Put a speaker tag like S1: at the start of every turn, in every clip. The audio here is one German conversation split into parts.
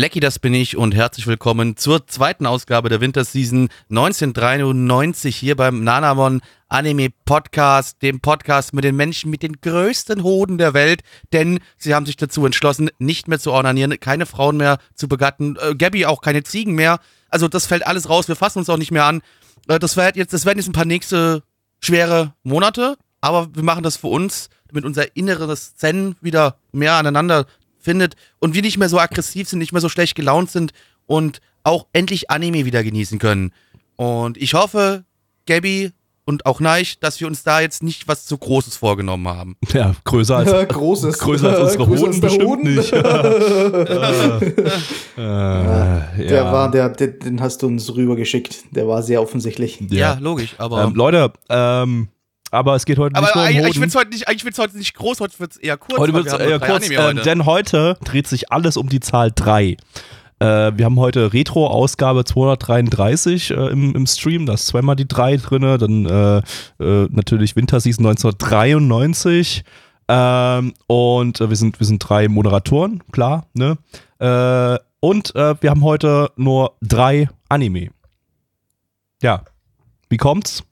S1: Blackie, das bin ich und herzlich willkommen zur zweiten Ausgabe der Winterseason 1993 hier beim Nanamon Anime Podcast, dem Podcast mit den Menschen mit den größten Hoden der Welt, denn sie haben sich dazu entschlossen, nicht mehr zu ornanieren, keine Frauen mehr zu begatten, äh, Gabby auch keine Ziegen mehr. Also das fällt alles raus, wir fassen uns auch nicht mehr an. Äh, das, jetzt, das werden jetzt ein paar nächste schwere Monate, aber wir machen das für uns, damit unser inneres Zen wieder mehr aneinander findet und wir nicht mehr so aggressiv sind, nicht mehr so schlecht gelaunt sind und auch endlich Anime wieder genießen können. Und ich hoffe, Gabby und auch Neich, dass wir uns da jetzt nicht was zu Großes vorgenommen haben.
S2: Ja, größer als,
S3: Großes.
S2: größer als unsere
S3: Größer
S2: Hoden
S3: als der
S2: bestimmt
S3: Hoden.
S2: nicht. äh, äh,
S3: Der
S2: ja.
S3: war, der, der, den hast du uns rübergeschickt. Der war sehr offensichtlich.
S1: Ja, logisch, aber.
S2: Ähm, Leute, ähm, aber es geht heute
S1: aber
S2: nicht nur um
S1: eigentlich,
S2: Hoden.
S1: eigentlich wird es heute, nicht- eigentlich wird's heute nicht groß, heute wird es eher kurz.
S2: Heute wird
S1: wir
S2: es eher kurz,
S1: heute.
S2: denn heute dreht sich alles um die Zahl 3. Äh, wir haben heute Retro-Ausgabe 233 äh, im, im Stream, da ist zweimal die 3 drin, dann äh, äh, natürlich Winterseason 1993 ähm, und äh, wir, sind, wir sind drei Moderatoren, klar, ne? Äh, und äh, wir haben heute nur drei Anime. Ja, wie kommt's?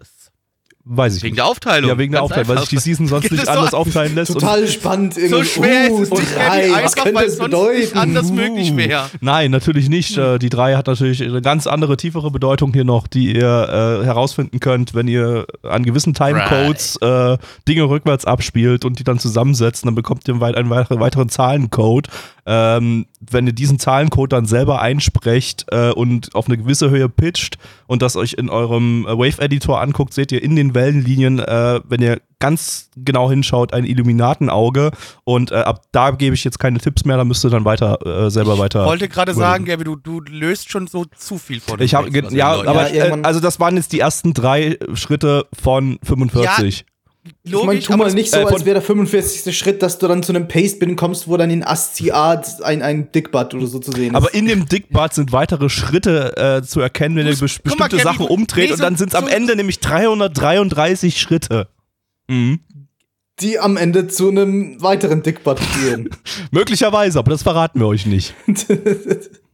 S2: Weiß ich
S1: Wegen
S2: nicht.
S1: der Aufteilung.
S2: Ja, wegen der
S1: Ganz
S2: Aufteilung, weil sich die
S1: einfach.
S2: Season sonst nicht
S1: so
S2: anders
S1: an-
S2: aufteilen lässt. und-
S3: Total spannend.
S1: So
S3: irgendwie.
S1: schwer ist es
S3: Uh,
S1: nicht
S3: drei,
S1: Gabby,
S3: was
S1: einfach,
S3: könnte es
S1: es sonst nicht
S3: bedeuten?
S1: anders möglich wäre.
S2: Nein, natürlich nicht. Äh, Die drei hat natürlich eine ganz andere, tiefere Bedeutung hier noch, die ihr äh, herausfinden könnt, wenn ihr an gewissen Timecodes äh, Dinge rückwärts abspielt und die dann zusammensetzt. Dann bekommt ihr einen, weit- einen weiteren, weiteren Zahlencode. Ähm, wenn ihr diesen Zahlencode dann selber einsprecht äh, und auf eine gewisse Höhe pitcht und das euch in eurem äh, Wave-Editor anguckt, seht ihr in den Wellenlinien, äh, wenn ihr ganz genau hinschaut, ein Illuminatenauge. Und äh, ab da gebe ich jetzt keine Tipps mehr, da müsst ihr dann weiter äh, selber weiter.
S1: Ich wollte gerade sagen, Gabby, du, du löst schon so zu viel von
S2: Ich
S1: wir
S2: ja,
S1: Leuten-
S2: aber
S3: Ja,
S2: äh, also das waren jetzt die ersten drei Schritte von 45.
S3: Ich meine,
S1: logisch,
S3: tu mal nicht so, als wäre der 45. Schritt, dass du dann zu einem Paste-Bin kommst, wo dann in ASCII ein, ein Dickbutt oder so zu sehen ist.
S2: Aber in dem Dickbart sind weitere Schritte äh, zu erkennen, wenn ihr
S1: mal,
S2: bestimmte
S1: Kevin,
S2: Sachen umdreht
S1: nee,
S2: und
S1: so-
S2: dann sind es am
S1: so-
S2: Ende nämlich 333 Schritte. Mhm.
S3: die am Ende zu einem weiteren Dickbutt führen.
S2: Möglicherweise, aber das verraten wir euch nicht.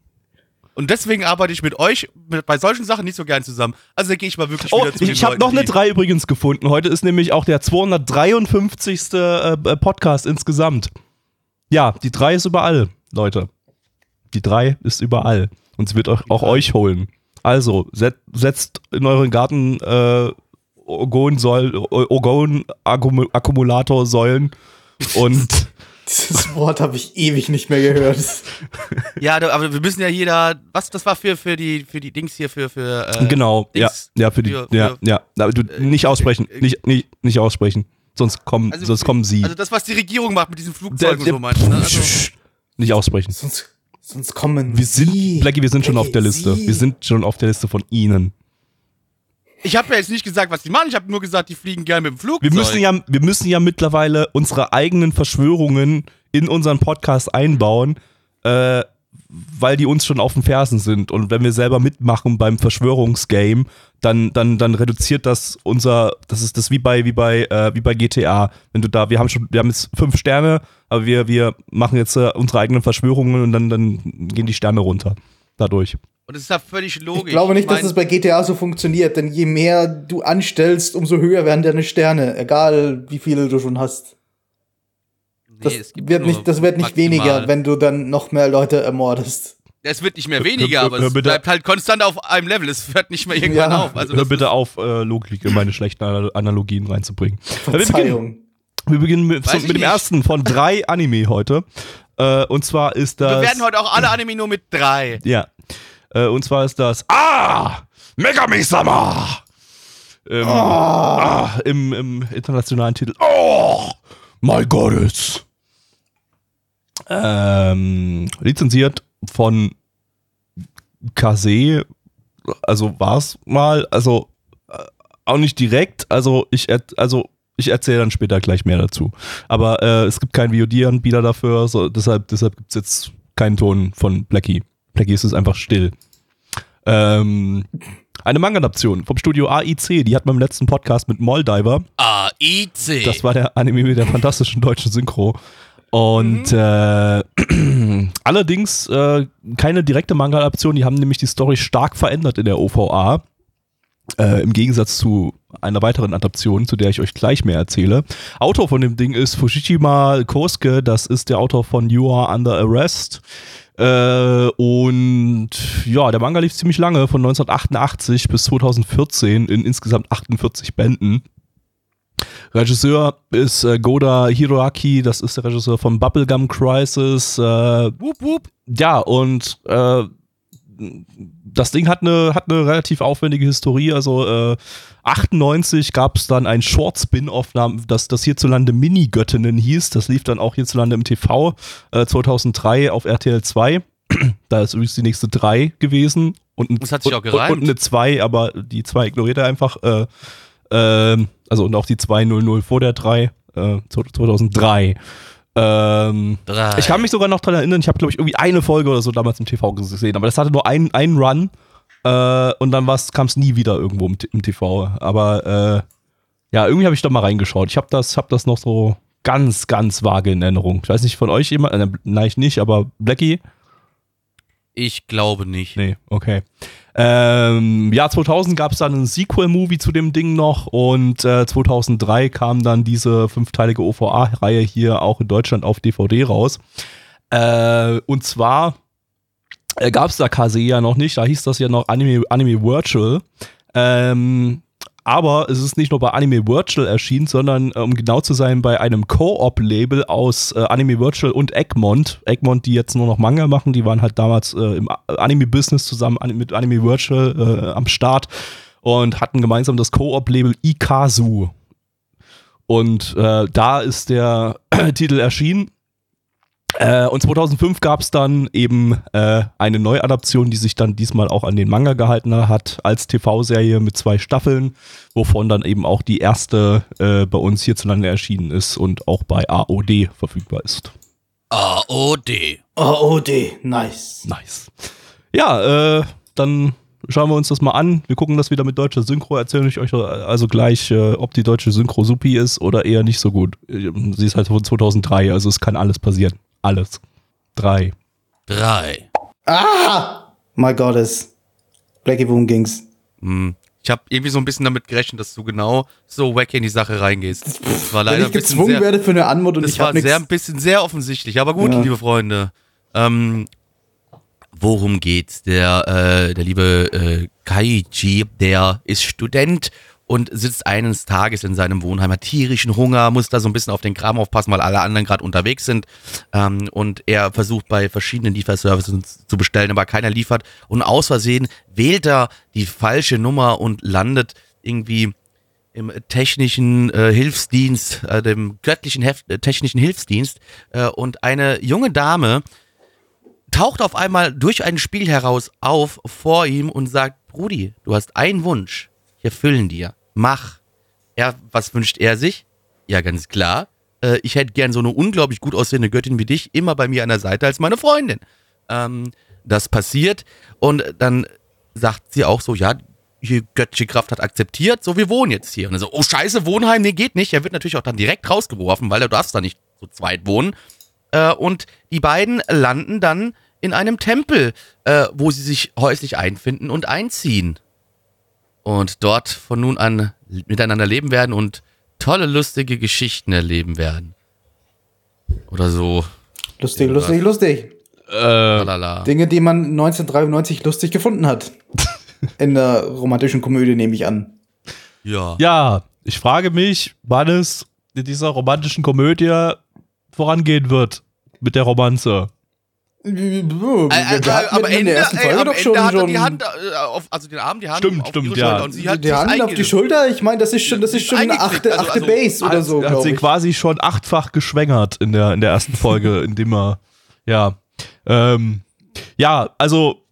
S1: Und deswegen arbeite ich mit euch mit, bei solchen Sachen nicht so gern zusammen. Also da gehe ich mal wirklich
S2: Oh,
S1: wieder zu
S2: ich, habe noch eine
S1: die-
S2: 3 übrigens gefunden. Heute ist nämlich auch der 253. Äh, äh, Podcast insgesamt. Ja, die 3 ist überall, Leute. Die 3 ist überall. Und sie wird euch, auch euch holen. Also, set, setzt in euren Garten äh, Ogon-Akkumulatorsäulen und
S3: Dieses Wort habe ich ewig nicht mehr gehört.
S1: Ja, aber wir müssen ja jeder. Was, das war für, für, die, für die Dings hier, für. für äh,
S2: genau, ja,
S1: Dings
S2: ja, für die,
S1: für-
S2: ja,
S1: für-
S2: ja, aber du, nicht aussprechen,
S1: äh,
S2: nicht, nicht, nicht aussprechen, sonst kommen,
S1: Also,
S2: sonst kommen sie.
S1: Also das, was die Regierung macht mit diesen Flugzeugen und
S2: Der-
S1: so meinst du, ne? Also,
S2: nicht aussprechen.
S3: Sonst, sonst kommen
S2: Wir sind,
S3: sie.
S2: Blackie, wir sind schon
S3: Blackie,
S2: auf der Liste.
S3: sie.
S2: Wir sind schon auf der Liste von Ihnen.
S1: Ich habe ja jetzt nicht gesagt, was die machen. Ich habe nur gesagt, die fliegen gerne mit dem Flugzeug.
S2: Wir müssen ja, wir müssen ja mittlerweile unsere eigenen Verschwörungen in unseren Podcast einbauen, äh, weil die uns schon auf den Fersen sind. Und wenn wir selber mitmachen beim Verschwörungsgame, dann, dann, dann reduziert das unser, das ist das wie bei, wie bei, äh, wie bei GTA. Wenn du da, wir haben schon, wir haben jetzt fünf Sterne, aber wir, wir machen jetzt äh, unsere eigenen Verschwörungen und dann, dann gehen die Sterne runter. Dadurch.
S1: Und das ist ja völlig logisch.
S3: Ich glaube nicht, dass
S1: mein,
S3: das bei GTA so funktioniert, denn je mehr du anstellst, umso höher werden deine Sterne, egal wie viele du schon hast. Das,
S1: nee, es gibt
S3: wird, nicht, das wird nicht
S1: maximal.
S3: weniger, wenn du dann noch mehr Leute ermordest.
S1: Es wird nicht mehr weniger,
S2: Hör-
S1: aber
S2: hör
S1: es
S2: bitte-
S1: bleibt halt konstant auf einem Level. Es hört nicht mehr irgendwann
S3: Ja.
S1: auf. Also
S2: Hör
S1: das
S2: bitte auf, äh, Logik in meine schlechten Anal- Analogien reinzubringen. Ja, wir beginnen,
S3: Verzeihung.
S2: wir beginnen mit,
S1: ich
S2: mit dem ersten von drei Anime heute. Äh, und zwar ist das.
S1: wir werden heute auch alle Anime nur mit drei.
S2: Ja. Äh, und zwar ist das. Ah! Megami-sama! Ähm, ah, im, Im internationalen Titel. Oh! My Goddess! Ähm, lizenziert von Kase, also war es mal, also äh, auch nicht direkt, also ich, also ich erzähle dann später gleich mehr dazu. Aber äh, es gibt keinen VOD-Anbieter dafür, so, deshalb, deshalb gibt es jetzt keinen Ton von Blackie. Blackie ist es einfach still. Ähm, eine Manga-Adaption vom Studio AIC, die hat man im letzten Podcast mit Moldiver.
S1: AIC.
S2: Das war der Anime mit der fantastischen deutschen Synchro. Und äh, allerdings äh, keine direkte Manga-Adaption, die haben nämlich die Story stark verändert in der OVA. Äh, Im Gegensatz zu einer weiteren Adaption, zu der ich euch gleich mehr erzähle. Autor von dem Ding ist Fushishima Kosuke, das ist der Autor von You Are Under Arrest. Äh, und ja, der Manga lief ziemlich lange, von 1988 bis 2014 in insgesamt 48 Bänden. Regisseur ist äh, Goda Hiroaki, das ist der Regisseur von Bubblegum Crisis. Äh,
S1: Wup, wup.
S2: ja, und äh, das Ding hat eine, hat eine relativ aufwendige Historie. Also äh, 98 gab es dann ein Short-Spin-Off, das, das hierzulande Mini-Göttinnen hieß. Das lief dann auch hierzulande im TV äh, 2003 auf RTL 2. da ist übrigens die nächste 3 gewesen. Und, ein-
S1: Das hat sich auch gereimt.
S2: Und, und eine 2, aber die 2 ignoriert er einfach. Äh, ähm, also und auch die 200 vor der 3, äh, 2003. Ähm, ich kann mich sogar noch dran erinnern, ich habe, glaube ich, irgendwie eine Folge oder so damals im TV gesehen, aber das hatte nur einen, einen Run äh, und dann kam es nie wieder irgendwo im, im TV. Aber äh, ja, irgendwie habe ich da mal reingeschaut. Ich habe das, hab das noch so ganz, ganz vage in Erinnerung. Ich weiß nicht, von euch jemand, äh, nein, ich nicht, aber Blackie?
S1: Ich glaube nicht.
S2: Nee, okay. Ähm, Jahr 2000 gab es dann ein Sequel-Movie zu dem Ding noch und äh, 2003 kam dann diese fünfteilige OVA-Reihe hier auch in Deutschland auf DVD raus. Äh, und zwar äh, gab es da Kase ja noch nicht, da hieß das ja noch Anime, Anime Virtual. Ähm, aber es ist nicht nur bei Anime Virtual erschienen, sondern äh, um genau zu sein, bei einem Co-op-Label aus äh, Anime Virtual und Egmont. Egmont, die jetzt nur noch Manga machen, die waren halt damals äh, im Anime-Business zusammen mit Anime Virtual äh, am Start und hatten gemeinsam das Co-op-Label Ikazu. Und äh, da ist der Titel erschienen. Äh, und 2005 gab es dann eben äh, eine Neuadaption, die sich dann diesmal auch an den Manga gehalten hat, als TV-Serie mit zwei Staffeln, wovon dann eben auch die erste äh, bei uns hierzulande erschienen ist und auch bei AOD verfügbar ist.
S1: AOD.
S3: OOD, nice.
S2: Nice. Ja, äh, dann schauen wir uns das mal an. Wir gucken das wieder mit deutscher Synchro. Erzähle ich euch also gleich, äh, ob die deutsche Synchro supi ist oder eher nicht so gut. Äh, Sie ist halt von 2003, also es kann alles passieren. Alles. Drei.
S1: Drei.
S3: Ah! My Goddess. Blackie Boom ging's.
S1: Hm. Ich habe irgendwie so ein bisschen damit gerechnet, dass du genau so wack in die Sache reingehst. Das war leider
S3: Wenn ich gezwungen
S1: sehr,
S3: werde für eine Anmut und
S1: das
S3: ich
S1: war sehr, ein bisschen sehr offensichtlich. Aber gut,
S3: Ja.
S1: liebe Freunde. Ähm, worum geht's? Der, äh, der liebe äh, Kaiji, der ist Student und sitzt eines Tages in seinem Wohnheim, hat tierischen Hunger, muss da so ein bisschen auf den Kram aufpassen, weil alle anderen gerade unterwegs sind. Ähm, und er versucht bei verschiedenen Lieferservices zu bestellen, aber keiner liefert. Und aus Versehen wählt er die falsche Nummer und landet irgendwie im technischen äh, Hilfsdienst, äh, dem göttlichen Hef äh, technischen Hilfsdienst. Äh, und eine junge Dame taucht auf einmal durch ein Spiel heraus auf vor ihm und sagt, Brudi, du hast einen Wunsch. Erfüllen dir. Mach. Er, was wünscht er sich? Ja, ganz klar. Äh, ich hätte gern so eine unglaublich gut aussehende Göttin wie dich immer bei mir an der Seite als meine Freundin. Ähm, das passiert und dann sagt sie auch so, ja, die göttliche Kraft hat akzeptiert, so wir wohnen jetzt hier. Und er so, oh scheiße, Wohnheim, nee, geht nicht. Er wird natürlich auch dann direkt rausgeworfen, weil er darfst da nicht zu zweit wohnen. Äh, und die beiden landen dann in einem Tempel, äh, wo sie sich häuslich einfinden und einziehen. Und dort von nun an miteinander leben werden und tolle, lustige Geschichten erleben werden. Oder so.
S3: Lustig, lustig, lustig.
S2: Äh.
S3: Dinge, die man 1993 lustig gefunden hat. In der romantischen Komödie nehme ich an.
S1: Ja.
S2: ja, ich frage mich, wann es in dieser romantischen Komödie vorangehen wird mit der Romanze.
S1: Äh, äh,
S3: in
S1: Ende,
S3: der ersten
S1: ey,
S3: Folge
S1: am
S3: doch schon,
S1: Ende hat er die Hand äh, auf, also den Arm, die Hand
S2: Stimmt,
S1: auf
S2: stimmt,
S1: ihre
S2: ja.
S1: Schulter und sie hat
S3: die Hand auf die. Schulter. Ich meine, das ist schon, das ist schon eine achte,
S1: also-
S3: achte
S1: also-
S3: Base oder so,
S2: hat sie
S3: ich.
S2: quasi schon achtfach geschwängert in der, in der ersten Folge, indem er Ja. Ähm, ja, also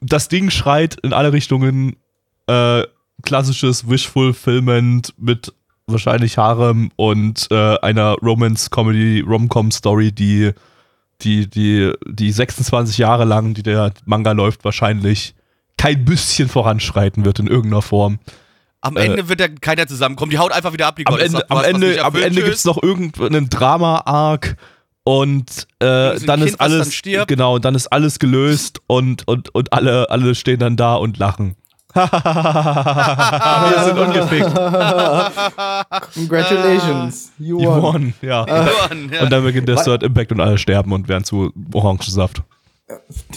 S2: das Ding schreit in alle Richtungen äh, klassisches Wish-Fulfillment mit wahrscheinlich Harem und äh, einer Romance-Comedy, Rom-Com-Story, die, die, die, die 26 Jahre lang, die der Manga läuft, wahrscheinlich kein bisschen voranschreiten wird in irgendeiner Form.
S1: Am Ende wird ja keiner zusammenkommen. Die haut einfach wieder ab. Die
S2: Am Ende,
S1: sagt,
S2: am Ende, am Ende
S1: tschüss.
S2: gibt's noch irgendeinen Drama-Arc und äh, dann
S1: Kind,
S2: ist alles
S1: dann
S2: genau, und dann ist alles gelöst und und und alle alle stehen dann da und lachen. Wir sind ungefickt.
S3: Congratulations, you
S2: You
S3: won.
S2: won, ja. Und dann beginnt der Third Impact und alle sterben und werden zu Orangensaft.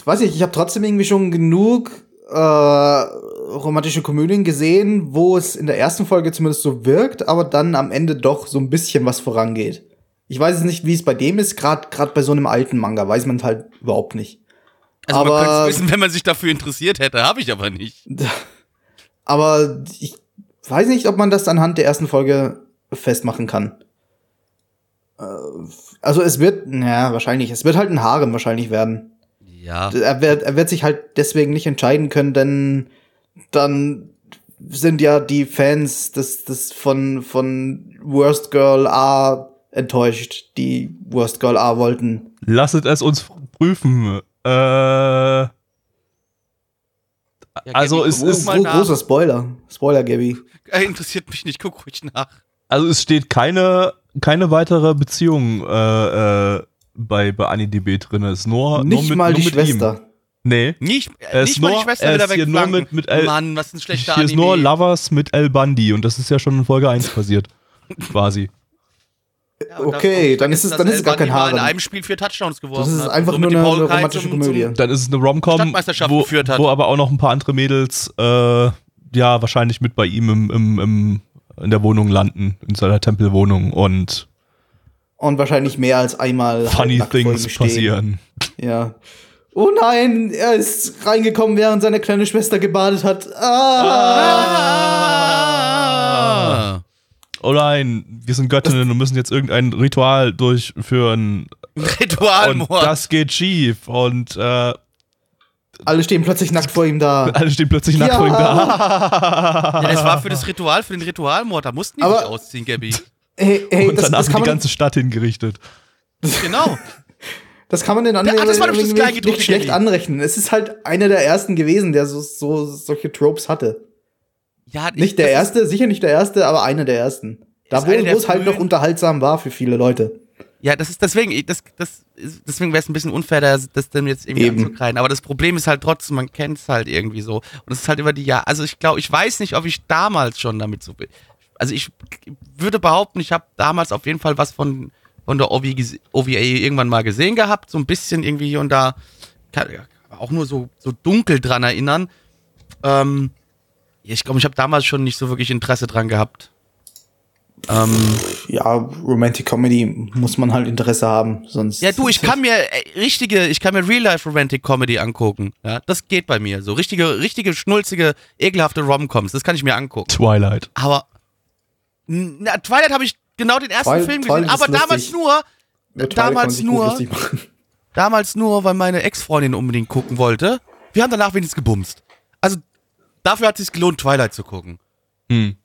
S3: Weiß ich, ich habe trotzdem irgendwie schon genug äh, romantische Komödien gesehen, wo es in der ersten Folge zumindest so wirkt, aber dann am Ende doch so ein bisschen was vorangeht. Ich weiß es nicht, wie es bei dem ist, gerade gerade bei so einem alten Manga weiß man halt überhaupt nicht.
S1: Also man
S3: aber-
S1: könnte es wissen, wenn man sich dafür interessiert hätte. Habe ich aber nicht.
S3: Aber ich weiß nicht, ob man das anhand der ersten Folge festmachen kann. Äh, Also es wird, naja, wahrscheinlich, es wird halt ein Harem wahrscheinlich werden.
S1: Ja.
S3: Er wird, er wird sich halt deswegen nicht entscheiden können, denn dann sind ja die Fans des, des von, von Worst Girl A enttäuscht, die Worst Girl A wollten.
S2: Lasset es uns prüfen. Äh,
S1: Ja,
S2: Also
S1: Gabi,
S2: es
S1: guck
S2: ist-
S3: Gro
S1: nach.
S3: großer Spoiler. Spoiler, Gabby.
S1: Äh, Interessiert mich nicht. Guck ruhig nach.
S2: also es steht keine keine weitere Beziehung äh, äh, bei bei AniDB drin. Es ist nur
S3: Nicht
S2: nur mit,
S3: mal
S2: nur
S3: die
S2: mit
S3: Schwester.
S2: Ihm. Nee.
S1: Nicht,
S2: Er
S1: äh,
S2: ist
S1: nicht mal die
S2: nur-
S1: Schwester
S2: er
S1: wieder
S2: ist hier nur
S1: wegflanken.
S2: mit- mit El-
S1: Mann, was ein schlechter
S2: Hier ist
S1: Anime.
S2: nur Lovers mit El Bandi und das ist ja schon in Folge 1 passiert. Quasi.
S1: Ja,
S3: Okay,
S1: das-
S3: dann ist es- dann ist es gar kein Harem.
S1: in einem Spiel vier Touchdowns geworfen
S3: Das ist
S1: hat.
S3: einfach
S1: und
S3: nur eine, eine romantische
S1: zum-
S3: Komödie.
S1: Zum,
S2: Dann ist es eine Rom-Com, wo,
S1: geführt hat.
S2: wo aber auch noch ein paar andere Mädels äh, ja wahrscheinlich mit bei ihm im, im, im, in der Wohnung landen, in seiner Tempelwohnung und
S3: Und wahrscheinlich mehr als einmal halt
S2: funny things passieren.
S3: Ja. Oh nein, er ist reingekommen, während seine kleine Schwester gebadet hat. Ah.
S1: Ah.
S2: Oh nein, wir sind Göttinnen und müssen jetzt irgendein Ritual durchführen. Und
S1: Ritualmord.
S2: das geht schief. Und äh,
S3: Alle stehen plötzlich nackt vor ihm da.
S2: alle stehen plötzlich nackt
S3: Ja.
S2: vor ihm da.
S1: Ja, das war für das Ritual, für den Ritualmord. Da mussten die
S3: Aber-
S1: sich ausziehen, Gabby.
S3: Hey, hey,
S2: Und
S3: das,
S2: danach
S3: das,
S2: die ganze Stadt hingerichtet.
S1: Genau.
S3: das kann man den anderen
S1: ah, das
S3: nicht, nicht schlecht anrechnen. Es ist halt einer der ersten gewesen, der so, so solche Tropes hatte.
S1: Ja, ich-
S3: Nicht der
S1: das
S3: erste, sicher nicht der erste, aber einer der ersten. Da, wo,
S1: der
S3: es halt noch unterhaltsam war für viele Leute.
S1: Ja, das ist deswegen, ich- das, das, ist- deswegen wäre es ein bisschen unfair, das, das dann jetzt irgendwie
S3: Eben.
S1: anzukreiden. Aber das Problem ist halt trotzdem, man kennt es halt irgendwie so. Und es ist halt über die Jahre. Also ich glaube, ich weiß nicht, ob ich damals schon damit so. Also ich würde behaupten, ich habe damals auf jeden Fall was von, von der OVA irgendwann mal gesehen gehabt. So ein bisschen irgendwie hier und da. Kann, auch nur so, so dunkel dran erinnern. Ähm, ich glaube, ich habe damals schon nicht so wirklich Interesse dran gehabt. Ähm,
S3: Ja, Romantic Comedy muss man halt Interesse haben, sonst.
S1: Ja, du, ich kann mir äh, richtige, ich kann mir Real-Life Romantic Comedy angucken. Ja, das geht bei mir. So richtige, richtige, schnulzige, ekelhafte Romcoms, das kann ich mir angucken.
S2: Twilight.
S1: Aber na, Twilight habe ich genau den ersten
S3: Twilight-
S1: Film
S3: Twilight
S1: gesehen,
S3: ist
S1: aber damals
S3: lustig.
S1: nur,
S3: Twilight
S1: damals nur, damals nur, weil meine Ex-Freundin unbedingt gucken wollte. Wir haben danach wenigstens gebumst. Also dafür hat es sich gelohnt, Twilight zu gucken.
S2: Hm.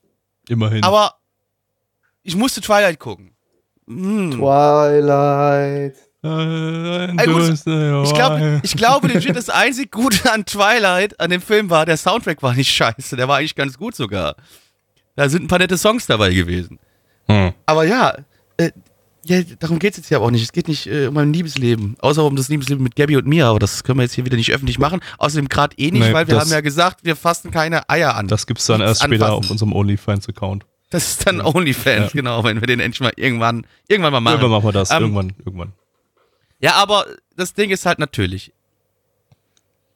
S2: Immerhin.
S1: Aber ich musste Twilight gucken. Hm.
S3: Twilight.
S1: Ich glaube, ich glaube, legit das einzig Gute an Twilight, an dem Film war, der Soundtrack war nicht scheiße, der war eigentlich ganz gut sogar. Da sind ein paar nette Songs dabei gewesen.
S2: Hm.
S1: Aber ja, äh, ja darum geht es jetzt hier aber auch nicht. Es geht nicht äh, um mein Liebesleben, außer um das Liebesleben mit Gabby und mir, aber das können wir jetzt hier wieder nicht öffentlich machen. Außerdem gerade eh nicht,
S2: Nee,
S1: weil wir
S2: das-
S1: haben ja gesagt, wir fassen keine Eier an. Das,
S2: Das gibt's dann
S1: Nichts
S2: erst später
S1: anfassen.
S2: auf unserem OnlyFans-Account.
S1: ist dann OnlyFans,
S2: Ja.
S1: genau, wenn wir den endlich mal irgendwann, irgendwann mal machen.
S2: Irgendwann machen wir das.
S1: Ähm,
S2: irgendwann, irgendwann.
S1: Ja, aber das Ding ist halt natürlich,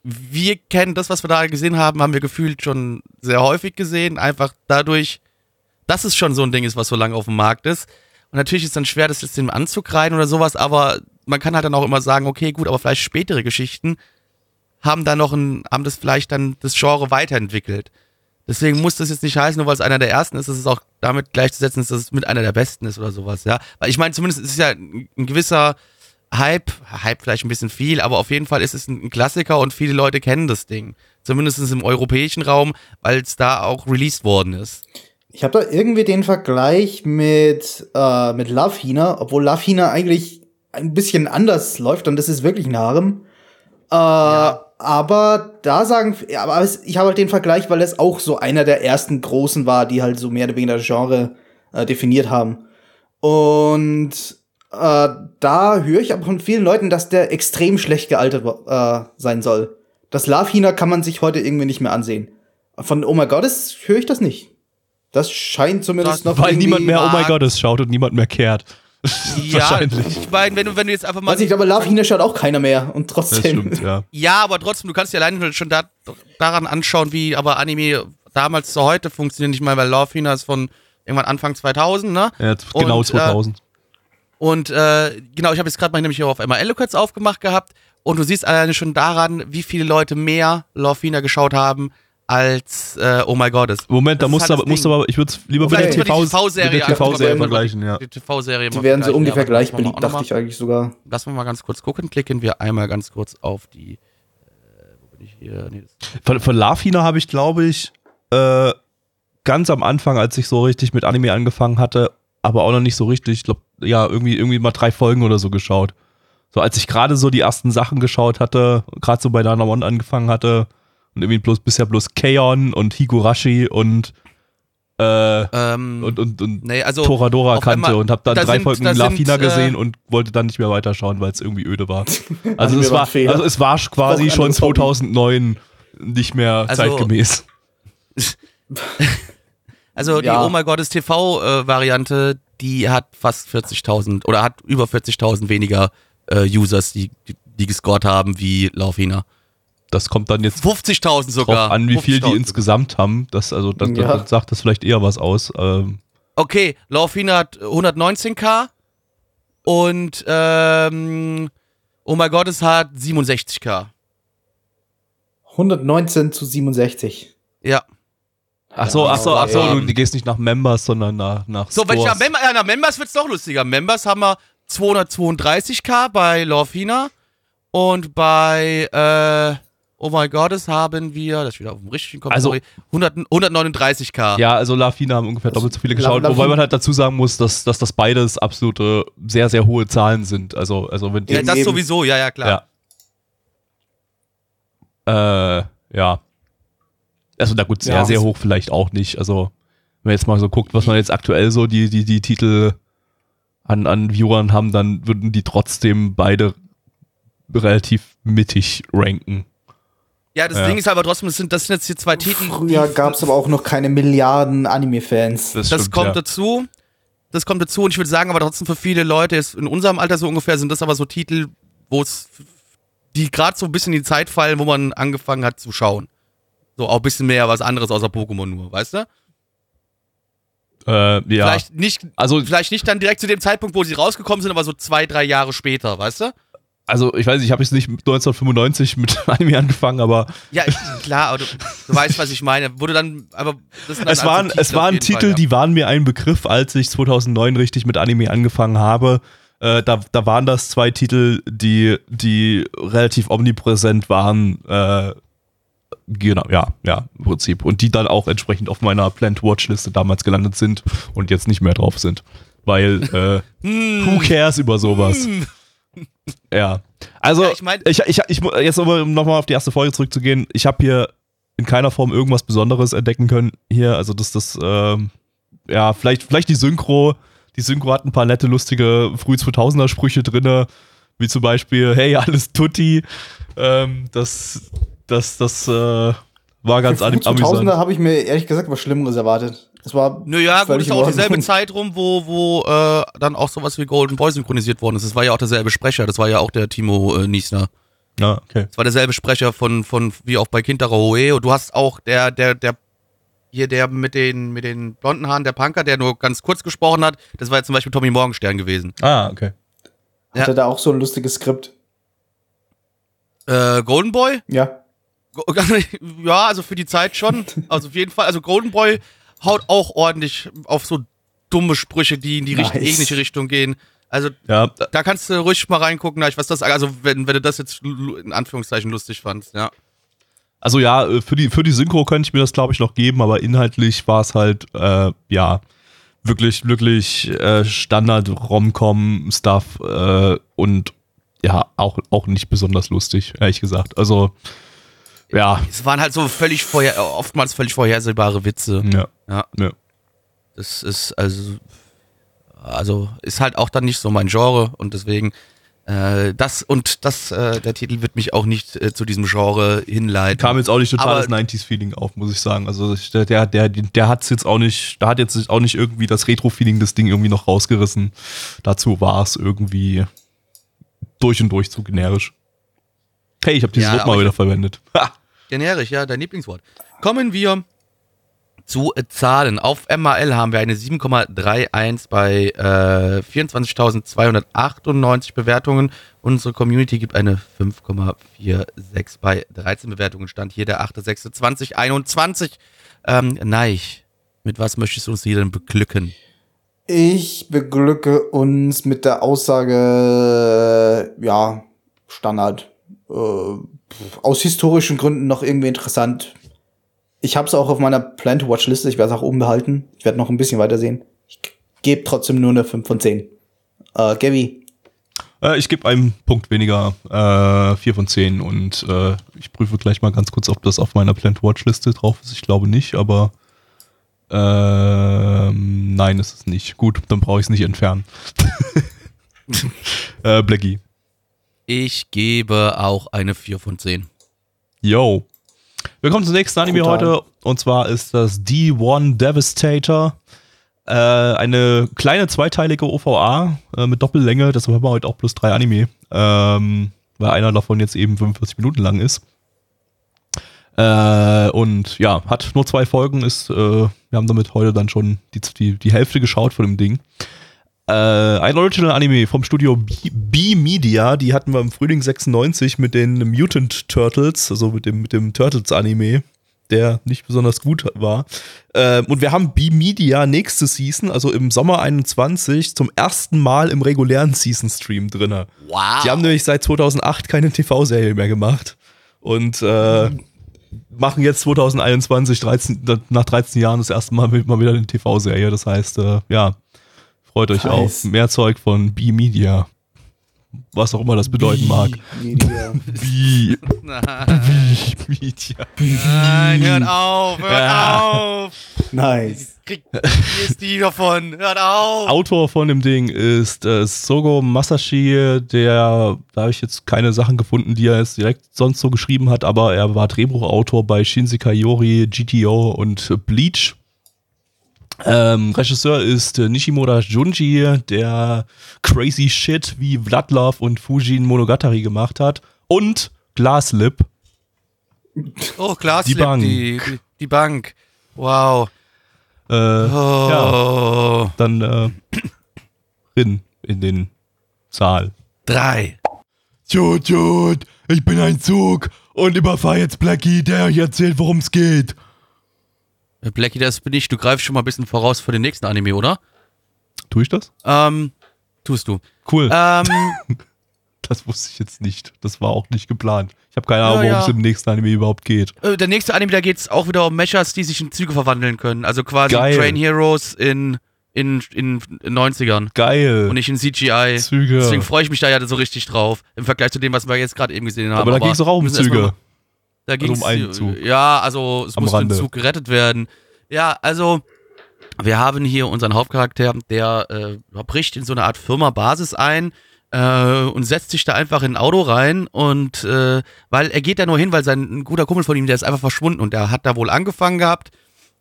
S1: wir kennen das, was wir da gesehen haben, haben wir gefühlt schon sehr häufig gesehen, einfach dadurch, dass es schon so ein Ding ist, was so lange auf dem Markt ist. Und natürlich ist dann schwer, das jetzt dem anzukreiden oder sowas, aber man kann halt dann auch immer sagen, okay, gut, aber vielleicht spätere Geschichten haben da noch ein, haben das vielleicht dann das Genre weiterentwickelt. Deswegen muss das jetzt nicht heißen, nur weil es einer der ersten ist, dass es auch damit gleichzusetzen ist, dass es mit einer der besten ist oder sowas, ja. Weil ich meine, zumindest ist es ja ein gewisser Hype, Hype vielleicht ein bisschen viel, aber auf jeden Fall ist es ein Klassiker und viele Leute kennen das Ding. Zumindest im europäischen Raum, weil es da auch released worden ist.
S3: Ich habe da irgendwie den Vergleich mit, äh, mit Love Hina, obwohl Love Hina eigentlich ein bisschen anders läuft und das ist wirklich ein Harem. Äh, ja. Aber da sagen, aber ich habe halt den Vergleich, weil es auch so einer der ersten großen war, die halt so mehr oder weniger das Genre äh, definiert haben. Und äh, da höre ich aber von vielen Leuten, dass der extrem schlecht gealtert äh, sein soll. Das Love Hina kann man sich heute irgendwie nicht mehr ansehen. Von Oh my God höre ich das nicht. Das scheint zumindest
S2: das, noch. Weil niemand mehr Oh my God schaut und niemand mehr kehrt.
S1: ja, Wahrscheinlich. ich meine, wenn du, wenn du jetzt einfach mal.
S3: Weiß ich, aber Love Hina schaut auch keiner mehr und trotzdem.
S1: Stimmt, ja. ja, aber trotzdem, du kannst dir alleine schon da, daran anschauen, wie aber Anime damals zu heute funktioniert nicht mal, weil Love Hina ist von irgendwann Anfang 2000, ne?
S2: Ja, genau und, 2000. Äh,
S1: und äh, genau, ich habe jetzt gerade mal nämlich hier auf einmal Eloquence aufgemacht gehabt und du siehst alleine schon daran, wie viele Leute mehr Love Hina geschaut haben als äh, Oh My God ist.
S2: Moment, da musst, halt aber, musst du aber, ich würde es lieber okay. mit der TV-Serie
S1: TV
S2: vergleichen. Ja.
S1: Die TV-Serie
S3: Die werden so ungefähr gleich beliebt, dachte ich eigentlich sogar.
S1: Lass wir mal ganz kurz gucken. Klicken wir einmal ganz kurz auf die. Äh, wo bin ich hier? Nee,
S2: von, von Lafina habe ich, glaube ich, äh, ganz am Anfang, als ich so richtig mit Anime angefangen hatte, aber auch noch nicht so richtig, ich glaube, ja, irgendwie, irgendwie mal drei Folgen oder so geschaut. So, als ich gerade so die ersten Sachen geschaut hatte, gerade so bei Dana One angefangen hatte, und irgendwie bloß bisher bloß Keon und Higurashi und äh, ähm, und, und, und
S1: nee, also
S2: Toradora kannte einmal, und habe dann da drei sind, Folgen Lafina sind, äh, gesehen und wollte dann nicht mehr weiterschauen, weil es irgendwie öde war. Also, es war, also es war quasi schon 2009 nicht mehr also, zeitgemäß.
S1: also die ja. Oh my God ist TV-Variante, die hat fast 40.000 oder hat über 40.000 weniger äh, Users, die, die, die gescored haben wie Laufina
S2: das kommt dann jetzt
S1: 50.000 sogar
S2: an, wie viel die insgesamt haben. Das, also, das, ja. das sagt das vielleicht eher was aus. Ähm.
S1: Okay, Laufina hat 119k und ähm, Oh mein Gott, es hat 67k.
S3: 119 zu 67.
S1: Ja.
S2: Ach so, ach so, ach so, du, du gehst nicht nach Members, sondern nach, nach
S1: So, wenn ich nach, Mem ja, nach Members wird's noch lustiger. Members haben wir 232k bei Lorfina und bei äh, Oh my God, es haben wir, das ist wieder auf dem richtigen Kopf,
S2: also,
S1: sorry, 100, 139k.
S2: Ja, also Lafina haben ungefähr doppelt so viele geschaut, La, wobei man halt dazu sagen muss, dass, dass das beides absolute sehr, sehr hohe Zahlen sind. Also, also wenn
S1: ja, das sowieso, ja, ja, klar.
S2: Ja. Äh, ja. Also, na gut, sehr, ja, sehr hoch vielleicht auch nicht. Also, wenn man jetzt mal so guckt, was man jetzt aktuell so die, die, die Titel an, an Viewern haben, dann würden die trotzdem beide relativ mittig ranken.
S1: Ja, das ja. Ding ist aber trotzdem, das sind, das sind jetzt hier zwei Titel.
S3: Früher gab es aber auch noch keine Milliarden Anime-Fans.
S1: Das, das stimmt, kommt ja. dazu. Das kommt dazu und ich würde sagen, aber trotzdem für viele Leute, ist in unserem Alter so ungefähr, sind das aber so Titel, wo es, die gerade so ein bisschen in die Zeit fallen, wo man angefangen hat zu schauen. So auch ein bisschen mehr was anderes außer Pokémon nur, weißt du?
S2: Äh, ja.
S1: Vielleicht nicht, also, vielleicht nicht dann direkt zu dem Zeitpunkt, wo sie rausgekommen sind, aber so zwei, drei Jahre später, weißt du?
S2: Also ich weiß nicht, ich habe jetzt nicht 1995 mit Anime angefangen, aber
S1: ja klar, aber du, du, weißt, was ich meine. Wurde dann, aber
S2: dann es waren es waren Titel, Fall, ja. die waren mir ein Begriff, als ich 2009 richtig mit Anime angefangen habe. Äh, da, da waren das zwei Titel, die die relativ omnipräsent waren. Äh, genau, ja, ja, im Prinzip und die dann auch entsprechend auf meiner Planned Watch-Liste damals gelandet sind und jetzt nicht mehr drauf sind, weil äh, hm. who cares über sowas? Ja. Also, ja, ich, mein, ich, ich, ich, jetzt um nochmal auf die erste Folge zurückzugehen, ich habe hier in keiner Form irgendwas Besonderes entdecken können hier. Also, dass das, ähm, ja, vielleicht, vielleicht die Synchro. Die Synchro hat ein paar nette, lustige früh 2000er Sprüche drin, wie zum Beispiel, hey, alles Tutti. Ähm, das, das, das äh, war ganz amüsant. 2000er
S3: habe ich mir ehrlich gesagt was Schlimmeres erwartet. Das war.
S1: Naja, gut, ist auch dieselbe Zeit rum, wo, wo äh, dann auch sowas wie Golden Boy synchronisiert worden ist. Das war ja auch derselbe Sprecher, das war ja auch der Timo äh, Niesner.
S2: Ja, okay.
S1: Das war derselbe Sprecher von, von wie auch bei Kintaro Hoe. Und du hast auch der, der, der, hier der mit den, mit den blonden Haaren, der Punker, der nur ganz kurz gesprochen hat, das war jetzt zum Beispiel Tommy Morgenstern gewesen.
S2: Ah, okay.
S3: Hat ja. er da auch so ein lustiges Skript?
S1: Äh, Golden Boy?
S3: Ja.
S1: Ja, also für die Zeit schon. Also auf jeden Fall. Also Golden Boy haut auch ordentlich auf so dumme Sprüche, die in die nice. ähnliche Richtung gehen. Also
S2: Ja,
S1: da kannst du ruhig mal reingucken, was das, also wenn, wenn du das jetzt in Anführungszeichen lustig fandst, ja.
S2: Also ja, äh, für die, für die Synchro könnte ich mir das, glaube ich, noch geben, aber inhaltlich war es halt, äh, ja, wirklich, wirklich äh, Standard-Rom-Com-Stuff äh, und ja, auch, auch nicht besonders lustig, ehrlich gesagt. Also, ja,
S1: Es waren halt so völlig vorher, oftmals völlig vorhersehbare Witze.
S2: ja,
S1: Ja.
S2: ja.
S1: Das ist also, also ist halt auch dann nicht so mein Genre und deswegen äh, das und das, äh, der Titel wird mich auch nicht äh, zu diesem Genre hinleiten.
S2: Kam jetzt auch nicht totales
S1: Aber-
S2: 90s-Feeling auf, muss ich sagen. Also der, der, der, der hat's jetzt auch nicht, da hat jetzt auch nicht irgendwie das Retro-Feeling das Ding irgendwie noch rausgerissen. Dazu war es irgendwie durch und durch zu generisch. Hey, ich habe dieses
S1: Ja,
S2: Wort mal wieder verwendet. Ha!
S1: Generisch, ja, dein Lieblingswort. Kommen wir zu Zahlen. Auf MAL haben wir eine 7,31 bei äh, 24.298 Bewertungen. Unsere Community gibt eine 5,46 bei 13 Bewertungen. Stand hier der 8.6.2021. Ähm, Neich, mit was möchtest du uns hier denn beglücken?
S3: Ich beglücke uns mit der Aussage, äh, ja, Standard. Äh, aus historischen Gründen noch irgendwie interessant. Ich habe es auch auf meiner Plan to Watch Liste. Ich werde es auch oben behalten. Ich werde noch ein bisschen weitersehen. Ich gebe trotzdem nur eine 5 von 10. Äh, Gabby,
S2: Äh, ich gebe einen Punkt weniger, äh, 4 von 10 und äh, ich prüfe gleich mal ganz kurz, ob das auf meiner Plant Watch Liste drauf ist. Ich glaube nicht, aber ähm, nein, ist es nicht. Gut, dann brauche ich es nicht entfernen. äh, Blackie.
S1: Ich gebe auch eine 4 von 10.
S2: Yo. Wir kommen zum nächsten Anime heute und zwar ist das D1 Devastator. Äh, eine kleine zweiteilige OVA äh, mit Doppellänge, deshalb haben wir heute auch plus drei Anime, ähm, weil einer davon jetzt eben 45 Minuten lang ist. Äh, und ja, hat nur zwei Folgen, ist, äh, wir haben damit heute dann schon die, die, die Hälfte geschaut von dem Ding. Äh, ein Original Anime vom Studio B, B Media, die hatten wir im Frühling 96 mit den Mutant Turtles, also mit dem, mit dem Turtles Anime, der nicht besonders gut war. Äh, und wir haben B Media nächste Season, also im Sommer 21, zum ersten Mal im regulären Season Stream drinne.
S1: Wow.
S2: Die haben nämlich seit 2008 keine TV-Serie mehr gemacht und äh, machen jetzt 2021, 13, nach 13 Jahren das erste Mal mal wieder eine TV-Serie. Das heißt, äh, ja, freut euch
S3: Nice.
S2: auf mehr Zeug von B-Media. Was auch immer das bedeuten mag.
S3: Media.
S2: B Media.
S1: Nein, hört auf, hört
S2: Ja.
S1: auf.
S3: nice.
S1: Krieg, hier ist die davon, hört auf.
S2: Autor von dem Ding ist äh, Sogo Masashi, der, da habe ich jetzt keine Sachen gefunden, die er jetzt direkt sonst so geschrieben hat, aber er war Drehbuchautor bei Shinsekai Yori, GTO und Bleach. Ähm, Regisseur ist äh, Nishimura Junji, der Crazy Shit wie Bloodlove und Fujin Monogatari gemacht hat. Und Glaslip.
S1: Oh, klar,
S2: Die Bank.
S1: Die, die, die Bank. Wow.
S2: Äh,
S1: Oh.
S2: Dann äh, Rin in den Saal.
S1: Drei.
S2: Tut, tut, ich bin ein Zug und überfahr jetzt Blackie, der euch erzählt, worum es geht.
S1: Blackie, das bin ich. Du greifst schon mal ein bisschen voraus für den nächsten Anime, oder?
S2: Tue ich das?
S1: Ähm, tust du.
S2: Cool.
S1: Ähm,
S2: das wusste ich jetzt nicht. Das war auch nicht geplant. Ich habe keine
S1: Ja,
S2: Ahnung, worum es
S1: ja.
S2: im nächsten Anime überhaupt geht.
S1: äh, der nächste Anime, da geht es auch wieder um Mechas, die sich in Züge verwandeln können. Also quasi
S2: Geil.
S1: Train Heroes in, in, in, in 90ern.
S2: Geil.
S1: Und nicht in CGI.
S2: Züge.
S1: Deswegen freue ich mich da ja so richtig drauf. Im Vergleich zu dem, was wir jetzt gerade eben gesehen haben.
S2: Aber da ging es auch um Züge.
S1: Da
S2: Also
S1: ging's,
S2: um einen Zug.
S1: Ja, also es
S2: Am
S1: musste ein. Zug gerettet werden. Ja, also wir haben hier unseren Hauptcharakter, der äh, bricht in so eine Art Firma-Basis ein äh, und setzt sich da einfach in ein Auto rein und äh, weil er geht da nur hin, weil sein ein guter Kumpel von ihm, der ist einfach verschwunden und der hat da wohl angefangen gehabt,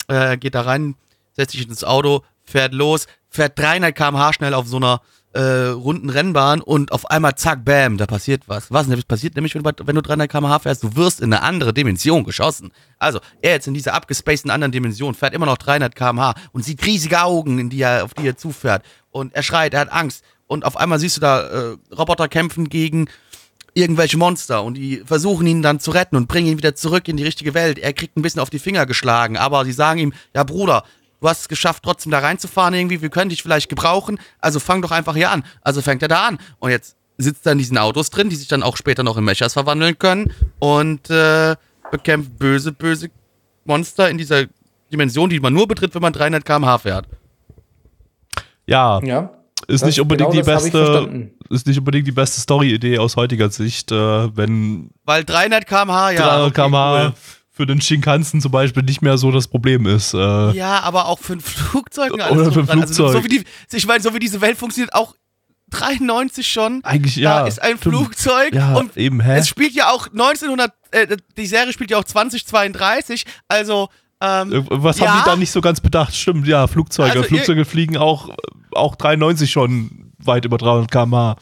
S1: äh, geht da rein, setzt sich ins Auto, fährt los, fährt 300 km/h schnell auf so einer äh, runden Rennbahn und auf einmal zack, bam, da passiert was. Was? Das passiert nämlich, wenn wenn du 300 km/h fährst, du wirst in eine andere Dimension geschossen. Also, er jetzt in dieser abgespaceden anderen Dimension fährt immer noch 300 km/h und sieht riesige Augen, in die er, auf die er zufährt. Und er schreit, er hat Angst. Und auf einmal siehst du da äh, Roboter kämpfen gegen irgendwelche Monster und die versuchen ihn dann zu retten und bringen ihn wieder zurück in die richtige Welt. Er kriegt ein bisschen auf die Finger geschlagen, aber sie sagen ihm, ja Bruder, du hast es geschafft, trotzdem da reinzufahren irgendwie, wir können dich vielleicht gebrauchen, also fang doch einfach hier an. Also fängt er da an. Und jetzt sitzt er in diesen Autos drin, die sich dann auch später noch in Mechas verwandeln können und äh, bekämpft böse, böse Monster in dieser Dimension, die man nur betritt, wenn man 300 km/h fährt.
S2: Ja,
S3: Ja.
S2: ist nicht unbedingt
S3: genau
S2: die beste, ist nicht unbedingt die beste Story-Idee aus heutiger Sicht, äh, wenn
S1: Weil 300 km/h, ja.
S2: 300
S1: okay,
S2: km/h
S1: cool.
S2: Für den Shinkansen zum Beispiel nicht mehr so das Problem ist. Äh,
S1: Ja, aber auch für ein Flugzeug
S2: Oder
S1: alles
S2: für ein
S1: dran. Also, so
S2: Flugzeug.
S1: wie die, ich meine, so wie diese Welt funktioniert, auch 93 schon.
S2: Eigentlich
S1: Da
S2: ja.
S1: ist ein. Flugzeug
S2: Ja,
S1: und
S2: eben, hä?
S1: es spielt ja auch 1900, äh, die Serie spielt ja auch 2032, also ähm,
S2: Irgendwas
S1: ja,
S2: haben die da nicht so ganz bedacht. Stimmt, ja, Flugzeuge.
S1: Also,
S2: Flugzeuge fliegen auch, auch 93 schon weit über 300 km/h.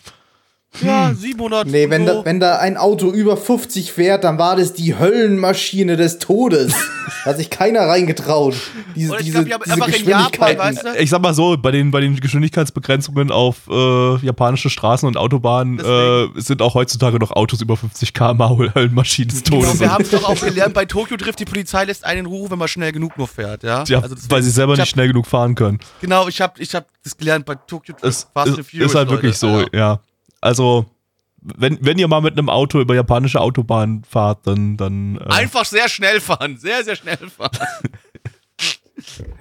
S1: Ja, 700.
S3: Nee, wenn da, wenn da ein Auto über 50 fährt, dann war das die Höllenmaschine des Todes. da hat sich keiner reingetraut. Diese, diese,
S1: glaub,
S3: diese
S1: in Japan,
S3: Geschwindigkeiten.
S1: weißt du?
S2: Ich sag mal so, bei den, bei den Geschwindigkeitsbegrenzungen auf äh, japanische Straßen und Autobahnen äh, sind auch heutzutage noch Autos über 50 km/h Höllenmaschinen des
S1: Genau,
S2: Todes.
S1: wir haben es doch auch gelernt, bei Tokyo Drift, die Polizei lässt einen in Ruhe, wenn man schnell genug nur fährt, ja?
S2: ja,
S1: Also
S2: weil sie selber
S1: ich
S2: nicht schnell genug fahren können.
S1: Hab, genau, ich habe ich hab das gelernt bei Tokyo Drift,
S2: Es
S1: Fast
S2: ist,
S1: Furious,
S2: ist halt
S1: Leute.
S2: wirklich so,
S1: Ja.
S2: ja. Also, wenn, wenn ihr mal mit einem Auto über japanische Autobahnen fahrt, dann. dann äh,
S1: Einfach sehr schnell fahren, sehr, sehr schnell fahren.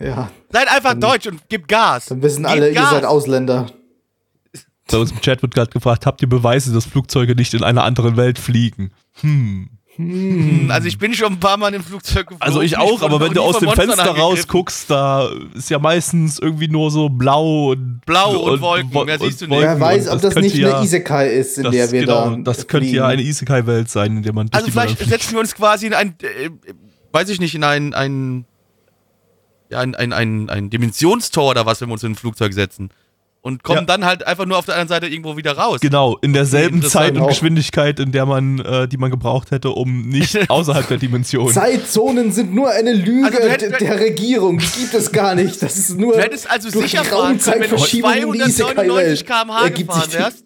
S3: Ja,
S1: Seid einfach deutsch und gib Gas.
S3: dann wissen
S1: Gib
S3: alle, ihr
S1: Gas.
S3: seid Ausländer.
S2: bei uns im Chat wird gerade gefragt: Habt ihr Beweise, dass Flugzeuge nicht in einer anderen Welt fliegen? Hm.
S1: Also ich bin schon ein paar Mal im Flugzeug geflogen.
S2: Also ich auch,
S1: von-
S2: aber wenn du aus dem
S1: Monstern
S2: Fenster rausguckst, da ist ja meistens irgendwie nur so blau und
S1: Blau und Wolken,
S2: Wo-
S1: mehr siehst du
S2: und
S1: nicht.
S3: Wer weiß,
S2: und
S3: ob das
S2: könnte
S3: nicht
S2: ja,
S3: eine Isekai ist, in
S2: das,
S3: der wir
S2: genau,
S3: da.
S2: Das könnte ja eine Isekai-Welt sein, in der man durch
S1: Also vielleicht setzen wir uns quasi in ein, äh, weiß ich nicht, in ein, ein, ja, ein, ein, ein, ein Dimensionstor oder was, wenn wir uns in ein Flugzeug setzen. Und kommen
S2: Ja.
S1: dann halt einfach nur auf der anderen Seite irgendwo wieder raus.
S2: Genau, in derselben. Zeit und
S3: Auch.
S2: Geschwindigkeit, in der man, äh, die man gebraucht hätte, um nicht außerhalb der Dimension.
S3: Zeitzonen sind nur eine Lüge
S1: Also du hätt-
S3: der, Regierung. Die gibt es gar nicht. Das ist nur.
S1: Du hättest also
S3: durch
S1: sicher fahren können, wenn du
S3: Raumzeitverschiebung in die
S1: 299
S3: Isekai-Welt
S1: km/h gefahren wärst.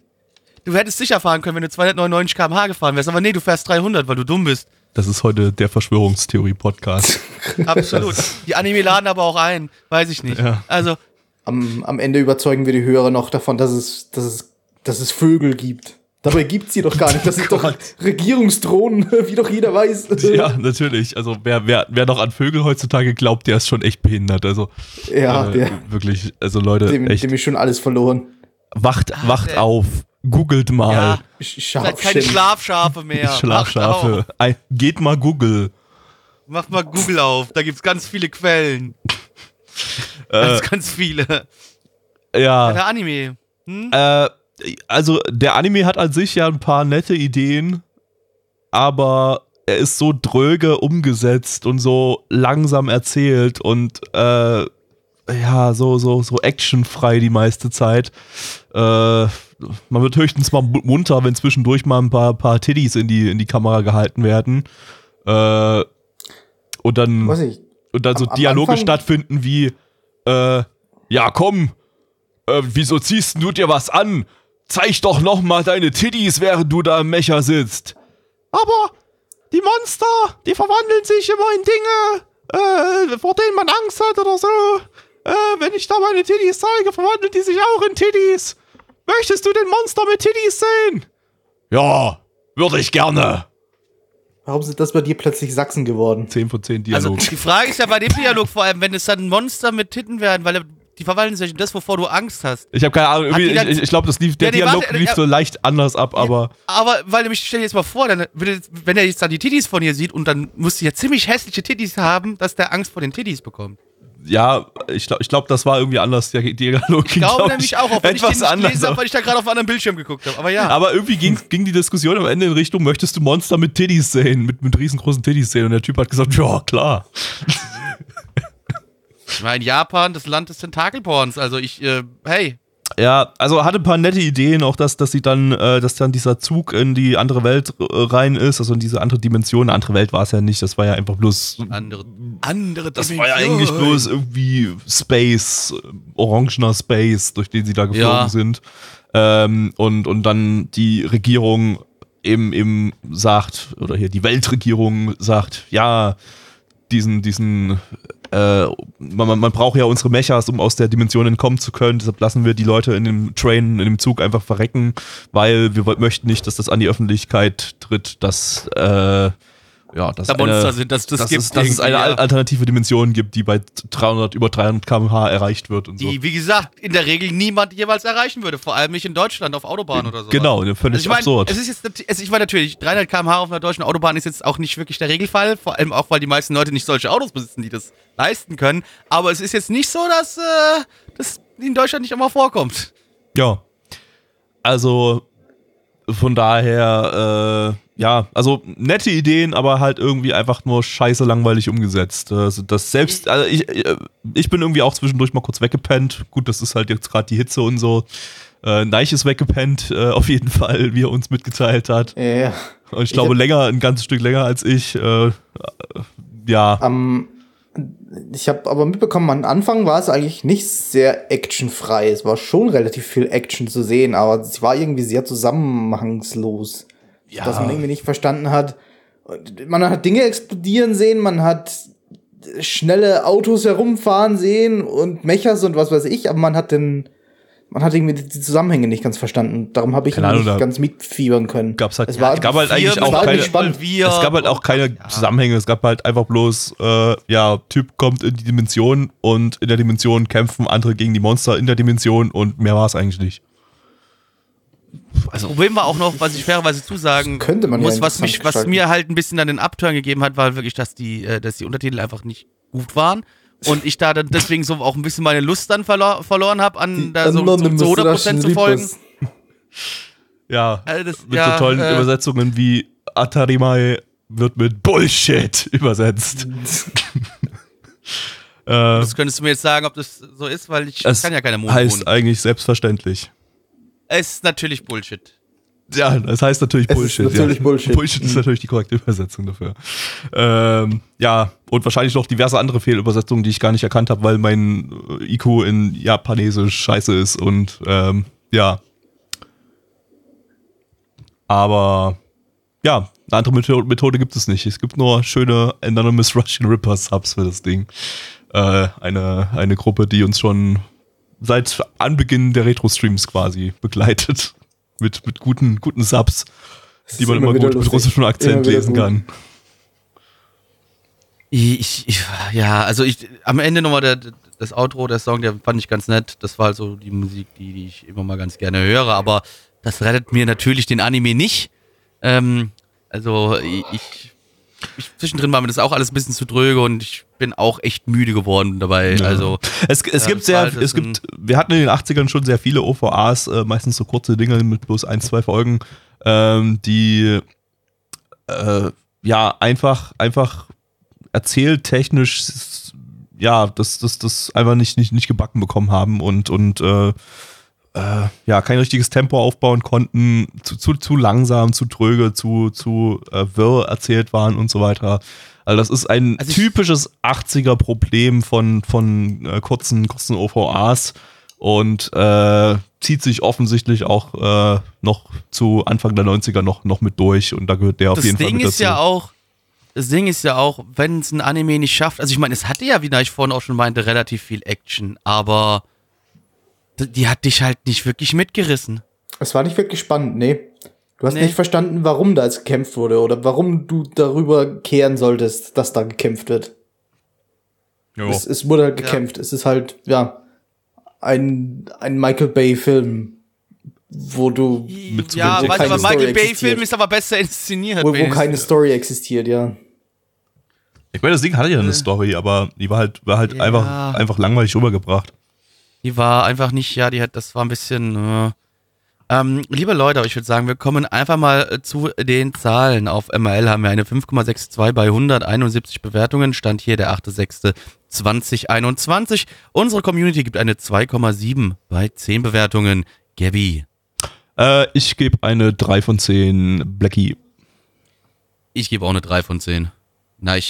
S1: Du hättest sicher fahren können, wenn du 299 km/h gefahren wärst. Aber nee, du fährst 300, weil du dumm bist.
S2: Das ist heute der Verschwörungstheorie-Podcast.
S1: Absolut. Die Anime laden aber auch ein. Weiß ich nicht.
S2: Ja.
S1: Also,
S3: Am, am Ende überzeugen wir die Hörer noch davon, dass es, dass es, dass es Vögel gibt. Dabei gibt sie doch gar nicht. Das sind doch Regierungsdrohnen, wie doch jeder weiß.
S2: ja, natürlich. Also wer, wer, wer noch an Vögel heutzutage glaubt, der ist schon echt behindert. Also
S3: Ja,
S2: äh,
S3: der,
S2: wirklich, also Leute,
S3: dem,
S2: echt,
S3: dem ist schon alles verloren.
S2: wacht, wacht
S1: der-
S2: auf, googelt mal.
S1: ja,
S3: Scharf
S1: keine. Schlafschafe mehr.
S2: Schlafschafe. geht mal Google.
S1: Macht mal Google auf. Da gibt's ganz viele Quellen.
S2: Äh,
S1: Ganz, ganz viele.
S2: ja.
S1: Der Anime. Hm?
S2: Äh, also der Anime hat an sich ja ein paar nette Ideen, aber er ist so dröge umgesetzt und so langsam erzählt und äh, ja, so, so, so actionfrei die meiste Zeit. Äh, man wird höchstens mal mu- munter, wenn zwischendurch mal ein paar, paar Tiddies in die, in die Kamera gehalten werden. Äh, und dann und dann so
S3: Am- am
S2: Dialoge
S3: Anfang-
S2: stattfinden wie, äh, ja komm, äh, wieso ziehst du dir was an? Zeig doch noch mal deine Titties, während du da im Mecher sitzt. Aber die Monster, die verwandeln sich immer in Dinge, äh, vor denen man Angst hat oder so. Äh, wenn ich da meine Titties zeige, verwandeln die sich auch in Titties. Möchtest du den Monster mit Titties sehen? Ja, würde ich gerne.
S3: Warum sind das bei dir plötzlich Sachsen geworden?
S2: 10 von 10
S1: Also
S2: Dialog.
S1: die Frage ist ja bei dem Dialog vor allem, wenn es dann Monster mit Titten werden, weil die verwandeln sich in das, wovor du Angst hast.
S2: Ich habe keine Ahnung,
S1: dann-
S2: ich, ich glaube, das lief, der
S1: Ja, nee,
S2: Dialog
S1: warte,
S2: lief
S1: äh,
S2: so leicht anders ab, aber
S1: Aber weil nämlich, stell dir jetzt mal vor, dann, wenn er jetzt dann die Titties von ihr sieht und dann muss sie ja ziemlich hässliche Titties haben, dass der Angst vor den Titties bekommt.
S2: Ja, ich glaube, ich glaub, das war irgendwie anders. Der Dialog
S1: Ich glaube
S2: glaub
S1: nämlich auch, auch wenn ich den
S2: etwas anders.
S1: gelesen habe, weil ich da gerade auf einem anderen Bildschirm geguckt habe. Aber ja.
S2: aber irgendwie ging, ging die Diskussion am Ende in Richtung, möchtest du Monster mit Titties sehen, mit, mit riesengroßen Titties sehen? Und der Typ hat gesagt, ja, klar.
S1: Ich meine, Japan, das Land des Tentakelporns. Also ich, äh, hey,
S2: Ja, also hatte ein paar nette Ideen, auch dass, dass sie dann, äh, dass dann dieser Zug in die andere Welt äh, rein ist, also in diese andere Dimension. Eine andere Welt war es ja nicht, das war ja einfach bloß
S1: andere, andere
S2: Das war ja eigentlich bloß irgendwie Space, äh, orangener Space, durch den sie da geflogen
S1: Ja.
S2: sind. Ähm, und, und dann die Regierung eben, eben sagt, oder hier die Weltregierung sagt, ja, diesen, diesen, äh, man, man braucht ja unsere Mechas, um aus der Dimension entkommen zu können. Deshalb lassen wir die Leute in dem Train, in dem Zug einfach verrecken, weil wir möchten nicht, dass das an die Öffentlichkeit tritt, dass äh, ja, dass
S1: Da Monster
S2: eine,
S1: sind, dass das
S2: dass,
S1: gibt
S2: es, dass es eine
S1: ja.
S2: alternative Dimension gibt, die bei 300 über 300 km/h erreicht wird und so.
S1: Die, wie gesagt, in der Regel niemand jeweils erreichen würde. Vor allem nicht in Deutschland auf Autobahnen oder so.
S2: Genau, völlig
S1: Also ich meine,
S2: absurd.
S1: es ist jetzt, es, ich meine natürlich, 300 km/h auf einer deutschen Autobahn ist jetzt auch nicht wirklich der Regelfall, vor allem auch, weil die meisten Leute nicht solche Autos besitzen, die das leisten können. Aber es ist jetzt nicht so, dass äh, das in Deutschland nicht immer vorkommt.
S2: Ja. Also von daher, äh, ja, also nette Ideen, aber halt irgendwie einfach nur scheiße langweilig umgesetzt. Also das selbst, also ich, ich bin irgendwie auch zwischendurch mal kurz weggepennt. Gut, das ist halt jetzt gerade die Hitze und so. Äh, Neich ist weggepennt, äh, auf jeden Fall, wie er uns mitgeteilt hat.
S3: Ja.
S2: Und ich glaube,
S3: hab-
S2: länger, ein ganzes Stück länger als ich. Äh, äh, ja,
S3: Am, ich habe aber mitbekommen, am Anfang war es eigentlich nicht sehr actionfrei. Es war schon relativ viel Action zu sehen, aber es war irgendwie sehr zusammenhangslos.
S2: Ja.
S3: Dass man irgendwie nicht verstanden hat. Man hat Dinge explodieren sehen, man hat schnelle Autos herumfahren sehen und Mechas und was weiß ich, aber man hat den, man hat irgendwie die Zusammenhänge nicht ganz verstanden. Darum habe ich
S2: Keine Ahnung,
S3: nicht ganz mitfiebern können.
S2: gab's halt-
S3: es war,
S2: es gab halt eigentlich auch keine- Es gab halt auch keine
S1: und-
S2: Zusammenhänge, es gab halt einfach bloß, äh, ja, Typ kommt in die Dimension und in der Dimension kämpfen andere gegen die Monster in der Dimension und mehr war es eigentlich nicht.
S1: Das Problem war auch noch, was ich fairerweise zusagen
S3: könnte man ja
S1: muss, was, mich, was mir halt ein bisschen dann den Upturn gegeben hat, war wirklich, dass die, äh, dass die Untertitel einfach nicht gut waren. Und ich da dann deswegen so auch ein bisschen meine Lust dann verlor, verloren habe, an da so, so zu 100% zu folgen.
S2: Ja,
S1: Also das-
S2: mit
S1: ja,
S2: so tollen
S1: äh,
S2: Übersetzungen wie Atarimai wird mit Bullshit übersetzt.
S1: Das könntest du mir jetzt sagen, ob das so ist, weil ich
S2: es
S1: kann ja keine Mond
S2: heißt eigentlich selbstverständlich.
S1: Es ist natürlich Bullshit.
S2: Ja, das heißt natürlich
S3: Es ist
S2: Bullshit.
S3: natürlich
S2: ja.
S3: Bullshit.
S2: Bullshit ist natürlich die korrekte Übersetzung dafür. Ähm, ja, und wahrscheinlich noch diverse andere Fehlübersetzungen, die ich gar nicht erkannt habe, weil mein äh, IQ in Japanesisch scheiße ist und ähm, ja. Aber ja, eine andere Methode, Methode gibt es nicht. Es gibt nur schöne Anonymous Russian Ripper Subs für das Ding. Äh, eine, eine Gruppe, die uns schon seit Anbeginn der Retro-Streams quasi begleitet. Mit, mit guten, guten Subs, die man immer, gut mit russischem Akzent lesen
S3: gut.
S2: kann.
S1: Ich, ich, ja, also ich, am Ende nochmal der, das Outro, der Song, der fand ich ganz nett. Das war also die Musik, die, die ich immer mal ganz gerne höre, aber das rettet mir natürlich den Anime nicht. Ähm, also ich, ich, zwischendrin war mir das auch alles ein bisschen zu dröge und ich bin auch echt müde geworden dabei.
S2: Ja.
S1: Also
S2: Es, es
S1: Ja,
S2: gibt
S1: das war
S2: sehr, es gibt, wir hatten in den 80ern schon sehr viele OVAs, äh, meistens so kurze Dinge mit bloß ein, zwei Folgen, ähm, die äh, ja einfach, einfach erzähltechnisch ja, das, das, das einfach nicht, nicht, nicht gebacken bekommen haben und, und äh, äh, ja, kein richtiges Tempo aufbauen konnten, zu, zu, zu langsam, zu tröge, zu, zu äh, wirr erzählt waren und so weiter. Also das ist ein
S1: Also
S2: typisches 80er-Problem von, von äh, kurzen, kurzen OVAs und äh, zieht sich offensichtlich auch äh, noch zu Anfang der 90er noch, noch mit durch und da gehört der auf jeden Fall
S1: Ding
S2: mit
S1: ist
S2: dazu.
S1: ja auch, das Ding ist ja auch, wenn es ein Anime nicht schafft, also ich meine, es hatte ja, wie ich vorhin auch schon meinte, relativ viel Action, aber die hat dich halt nicht wirklich mitgerissen.
S3: Es war nicht wirklich spannend, nee. Du hast
S1: Nee.
S3: nicht verstanden, warum da jetzt gekämpft wurde oder warum du darüber kehren solltest, dass da gekämpft wird.
S2: Jo.
S3: Es, es wurde halt gekämpft. Es ist halt, ja, ein, ein Michael Bay-Film, wo du,
S2: Mit
S1: ja,
S2: zumindest
S1: weiß
S3: keine
S1: aber Michael Bay-Film ist aber besser inszeniert.
S3: wo, wo keine Story existiert, ja.
S2: Ich meine, das Ding hatte ja eine Story, aber die war halt, war halt
S1: Ja.
S2: einfach, einfach langweilig rübergebracht.
S1: Die war einfach nicht, ja, die hat, das war ein bisschen. Äh, ähm, liebe Leute, ich würde sagen, wir kommen einfach mal äh, zu den Zahlen. Auf ML haben wir eine 5,62 bei 171 Bewertungen. Stand hier der 8.6.2021. Unsere Community gibt eine 2,7 bei 10 Bewertungen. Gabby,
S2: Äh, ich gebe eine 3 von 10 Blackie.
S1: ich gebe auch eine 3 von 10. Nein.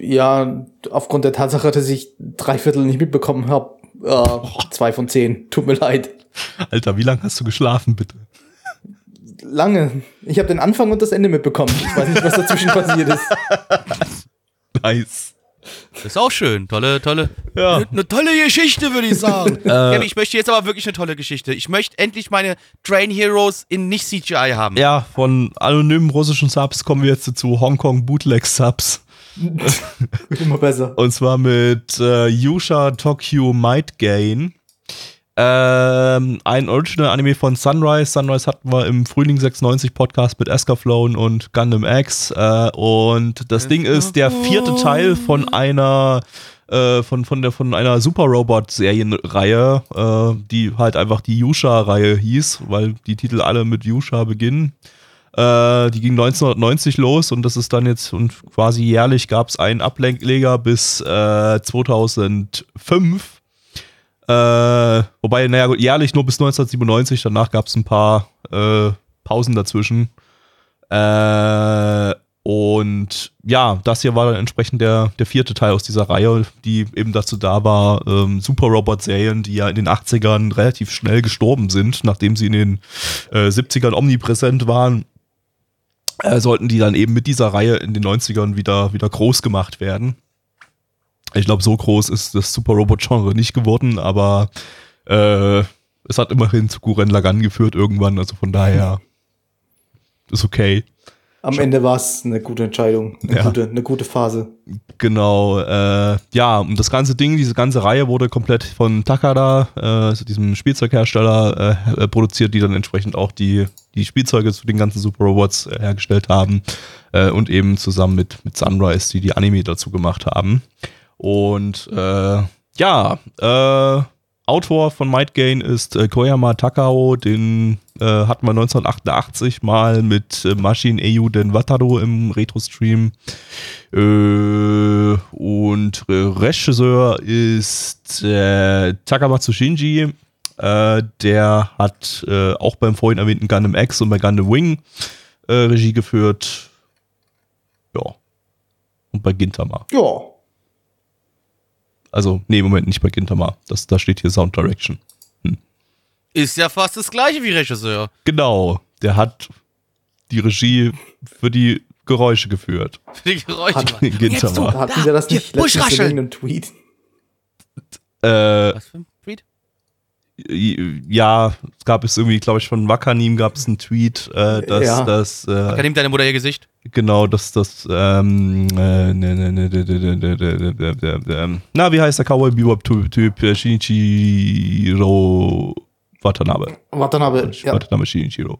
S3: Ja, aufgrund der Tatsache, dass ich drei Viertel nicht mitbekommen habe, äh, zwei von zehn. Tut mir leid.
S2: Alter, wie lange hast du geschlafen, bitte?
S3: Lange. Ich habe den Anfang und das Ende mitbekommen. Ich weiß nicht, was dazwischen passiert ist.
S2: Nice.
S1: Ist auch schön. Tolle, tolle.
S2: Ja.
S1: Eine ne tolle Geschichte, würde ich sagen. Gabi, ich möchte jetzt aber wirklich eine tolle Geschichte. Ich möchte endlich meine Train Heroes in nicht CGI haben.
S2: Ja, von anonymen russischen Subs kommen wir jetzt zu Hongkong Bootleg Subs.
S3: Wird immer besser.
S2: Und zwar mit äh, Yusha Tokyo Might Gain. Ähm, ein Original-Anime von Sunrise. Sunrise hatten wir im Frühling 96 Podcast mit Escaflowne und Gundam X. Äh, und das Ding ist der vierte Teil von einer äh, von, von, der, von einer Super Robot-Serienreihe, äh, die halt einfach die Yusha-Reihe hieß, weil die Titel alle mit Yusha beginnen. Äh, die ging 1990 los und das ist dann jetzt und quasi jährlich gab es einen Ablenkleger bis äh, 2005. Äh, wobei, naja, gut, jährlich nur bis 1997, danach gab es ein paar äh, Pausen dazwischen. Äh, und ja, das hier war dann entsprechend der, der vierte Teil aus dieser Reihe, die eben dazu da war, ähm, Super Robot-Serien, die ja in den 80ern relativ schnell gestorben sind, nachdem sie in den äh, 70ern omnipräsent waren, äh, sollten die dann eben mit dieser Reihe in den 90ern wieder, wieder groß gemacht werden. Ich glaube, so groß ist das Super Robot-Genre nicht geworden, aber äh, es hat immerhin zu Guren Lagann geführt irgendwann, also von daher ist okay.
S3: Am Ende war es eine gute Entscheidung, eine,
S2: Ja.
S3: gute, eine gute Phase.
S2: Genau, äh, ja, und das ganze Ding, diese ganze Reihe wurde komplett von Takada, äh, also diesem Spielzeughersteller, äh, äh, produziert, die dann entsprechend auch die, die Spielzeuge zu den ganzen Super Robots äh, hergestellt haben äh, und eben zusammen mit, mit Sunrise, die die Anime dazu gemacht haben. Und äh, ja, äh, Autor von Might Gain ist äh, Koyama Takao, den äh, hatten wir 1988 mal mit äh, Mashin Eiyu Den Wataru im Retro-Stream. Äh, und Regisseur ist äh, Takamatsu Shinji. Äh, der hat äh, auch beim vorhin erwähnten Gundam X und bei Gundam Wing äh, Regie geführt. Ja. Und bei Gintama.
S3: Ja.
S2: Also, nee, Moment, nicht bei Gintama. Das, da steht hier Sound Direction.
S1: Ist ja fast das gleiche wie Regisseur.
S2: Genau. Der hat die Regie für die Geräusche geführt.
S1: Für die Geräusche.
S3: Hat-
S2: Gintama.
S3: Hatten wir das nicht letztens in irgendeinem Tweet?
S2: Äh,
S1: Was für ein Tweet?
S2: ja, gab es irgendwie, glaube ich, von Wakanim gab es einen Tweet, äh, dass
S3: ja.
S2: das. Äh,
S1: Wakanim, deine Mutter ihr Gesicht?
S2: Genau, dass das. Na, wie heißt der Cowboy Bebop-Typ? Shinichiro Watanabe.
S3: Watanabe, ja.
S2: Watanabe Shinichiro.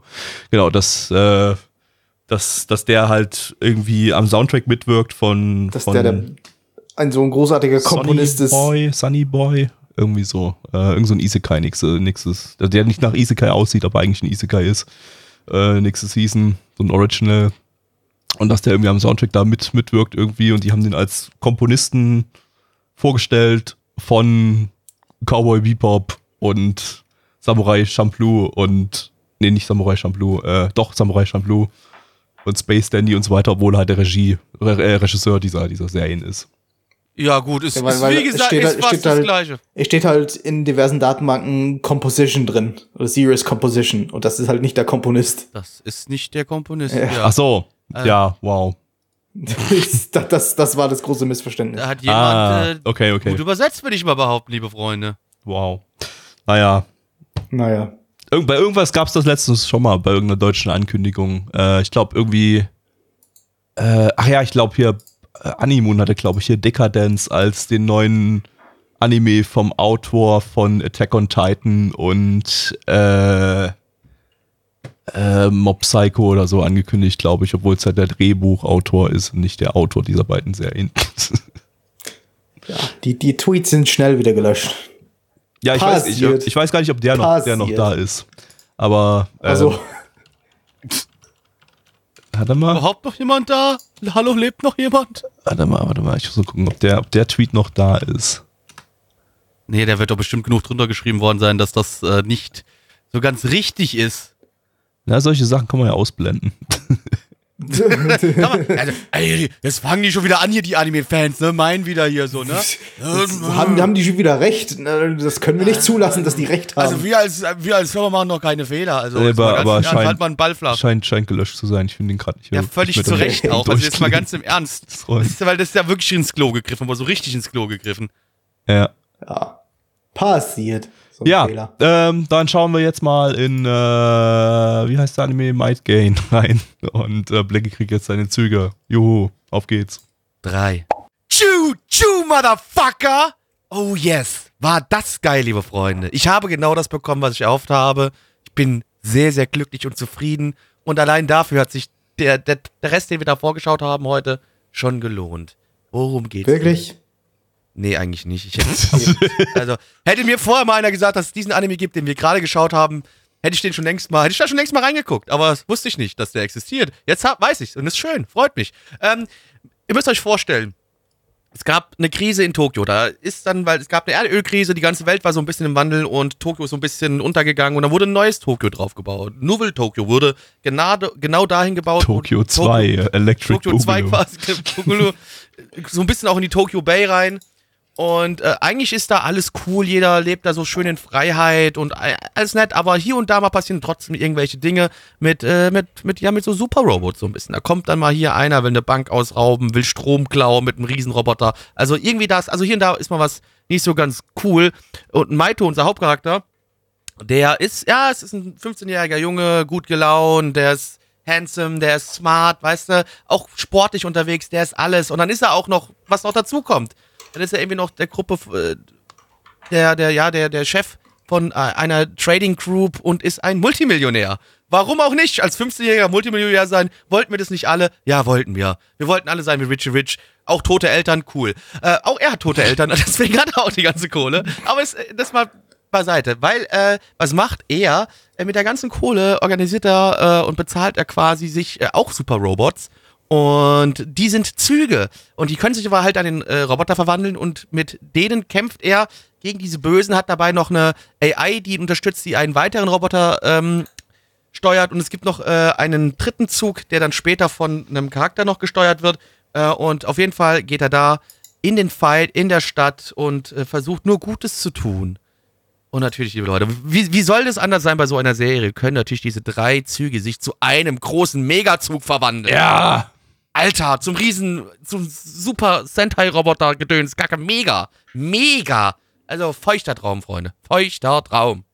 S2: Genau, dass. Äh, dass, dass der halt irgendwie am Soundtrack mitwirkt von.
S3: Dass
S2: von
S3: der, der ein so ein großartiger Komponist
S2: Sunny
S3: ist.
S2: Boy, Sunny Boy irgendwie so. Äh, irgend so ein Isekai, äh, nixes. Der nicht nach Isekai aussieht, aber eigentlich ein Isekai ist. Äh, nixes Season, so ein Original. Und dass der irgendwie am Soundtrack da mit, mitwirkt irgendwie und die haben den als Komponisten vorgestellt von Cowboy Bebop und Samurai Champloo und nee, nicht Samurai Champloo, äh, doch Samurai Champloo und Space Dandy und so weiter, obwohl halt der Regie, Re äh, Regisseur dieser, dieser Serien ist.
S1: Ja, gut, ist,
S3: Ja, weil-
S1: ist
S3: weil
S1: wie
S3: es
S1: gesagt,
S3: steht
S1: ist
S3: halt-
S1: fast
S3: steht
S1: das
S3: halt-
S1: Gleiche.
S3: Es steht halt in diversen Datenbanken Composition drin. Oder Serious Composition. Und das ist halt nicht der Komponist.
S1: Das ist nicht der Komponist.
S3: Ja.
S1: Ja.
S2: Ach so,
S1: Äh.
S2: ja, wow.
S3: das, das, das war das große Missverständnis.
S1: Da hat jemand
S2: ah,
S1: äh,
S2: okay, okay,
S1: gut übersetzt, würde ich mal behaupten, liebe Freunde.
S2: wow. Naja,
S3: Naja.
S2: Irgend, bei irgendwas gab es das letztens schon mal, bei irgendeiner deutschen Ankündigung. Äh, ich glaube irgendwie, äh, ach ja, ich glaube hier, äh, Animun hatte, glaube ich, hier Decadence als den neuen Anime vom Autor von Attack on Titan und äh, äh, Mob Psycho oder so angekündigt, glaube ich, obwohl es halt der Drehbuchautor ist und nicht der Autor dieser beiden Serien.
S3: Ja, die, die Tweets sind schnell wieder gelöscht.
S2: ja, ich weiß, ich, ich weiß gar nicht, ob der noch, der noch da ist. Aber ähm,
S3: Also,
S2: er mal?
S1: Überhaupt noch jemand da? Hallo, lebt noch jemand?
S2: Warte mal, warte mal, ich muss mal gucken, ob der, ob der Tweet noch da ist.
S1: Nee, der wird doch bestimmt genug drunter geschrieben worden sein, dass das äh, nicht so ganz richtig ist.
S2: Na, solche Sachen kann man ja ausblenden.
S1: Man, also, ey, jetzt fangen die schon wieder an hier, die Anime-Fans, ne? Meinen wieder hier so, ne?
S3: haben, haben die schon wieder recht? Das können wir nicht zulassen, dass die recht haben.
S1: Also wir als, wir als Firma machen doch keine Fehler. Also
S2: aber- aber scheint-
S1: halt mal einen Ball flach.
S2: Scheint, scheint gelöscht zu sein. Ich finde den gerade nicht
S1: Ja, völlig zu Recht auch. Also jetzt mal ganz im Ernst.
S2: Das
S1: ist, weil das ist ja wirklich ins Klo gegriffen, aber so richtig ins Klo gegriffen.
S2: Ja.
S3: ja. Passiert. So
S2: Ja, ähm, dann schauen wir jetzt mal in, äh, wie heißt der Anime? Might Gain rein. Und äh, Blackie kriegt jetzt seine Züge. Juhu, auf geht's.
S1: Drei. Choo, choo, Motherfucker! Oh yes. War das geil, liebe Freunde. Ich habe genau das bekommen, was ich erhofft habe. Ich bin sehr, sehr glücklich und zufrieden. Und allein dafür hat sich der, der, der Rest, den wir da vorgeschaut haben heute, schon gelohnt. Worum geht's? denn? Nee, eigentlich nicht. Ich hätte, also, hätte mir vorher mal einer gesagt, dass es diesen Anime gibt, den wir gerade geschaut haben, hätte ich den schon längst mal, hätte ich da schon längst mal reingeguckt. Aber das wusste ich nicht, dass der existiert. Jetzt hab, weiß ich's und ist schön, freut mich. Ähm, ihr müsst euch vorstellen, es gab eine Krise in Tokio. Da ist dann, weil es gab eine Erdölkrise, die ganze Welt war so ein bisschen im Wandel und Tokio ist so ein bisschen untergegangen und da wurde ein neues Tokio draufgebaut. Nouvelle Tokio wurde genau, genau dahin gebaut. wo
S2: Tokyo 2, äh, Electric
S1: Tokyo 2
S2: Boogaloo.
S1: quasi, so ein bisschen auch in die Tokyo Bay rein. Und äh, eigentlich ist da alles cool, jeder lebt da so schön in Freiheit und äh, alles nett, aber hier und da mal passieren trotzdem irgendwelche Dinge mit, äh, mit, mit, ja, mit so Super-Robots so ein bisschen. Da kommt dann mal hier einer, will eine Bank ausrauben, will Strom klauen mit einem Riesenroboter. Also irgendwie das, also hier und da ist mal was nicht so ganz cool. Und Maito, unser Hauptcharakter, der ist, ja, es ist ein 15-jähriger Junge, gut gelaunt, der ist handsome, der ist smart, weißt du, auch sportlich unterwegs, der ist alles. Und dann ist er auch noch, was noch dazu kommt, dann ist er irgendwie noch der Gruppe, äh, der, der, ja, der, der Chef von äh, einer Trading Group und ist ein Multimillionär. Warum auch nicht? Als 15-jähriger Multimillionär sein, wollten wir das nicht alle? Ja, wollten wir. Wir wollten alle sein wie Richie Rich. Auch tote Eltern, cool. Äh, auch er hat tote Eltern, deswegen hat er auch die ganze Kohle. Aber es, äh, das mal beiseite, weil äh, was macht er? Äh, mit der ganzen Kohle organisiert er äh, und bezahlt er quasi sich äh, auch Super Robots. Und die sind Züge. Und die können sich aber halt an den äh, Roboter verwandeln und mit denen kämpft er gegen diese Bösen, hat dabei noch eine AI, die ihn unterstützt, die einen weiteren Roboter ähm, steuert. Und es gibt noch äh, einen dritten Zug, der dann später von einem Charakter noch gesteuert wird. Äh, und auf jeden Fall geht er da in den Fight, in der Stadt und äh, versucht nur Gutes zu tun. Und natürlich, liebe Leute, wie, wie soll das anders sein bei so einer Serie? Können natürlich diese drei Züge sich zu einem großen Megazug verwandeln.
S2: Ja!
S1: Alter, zum riesen, zum super Sentai-Roboter-Gedöns. Kacke, mega. Mega. Also feuchter Traum, Freunde. Feuchter Traum.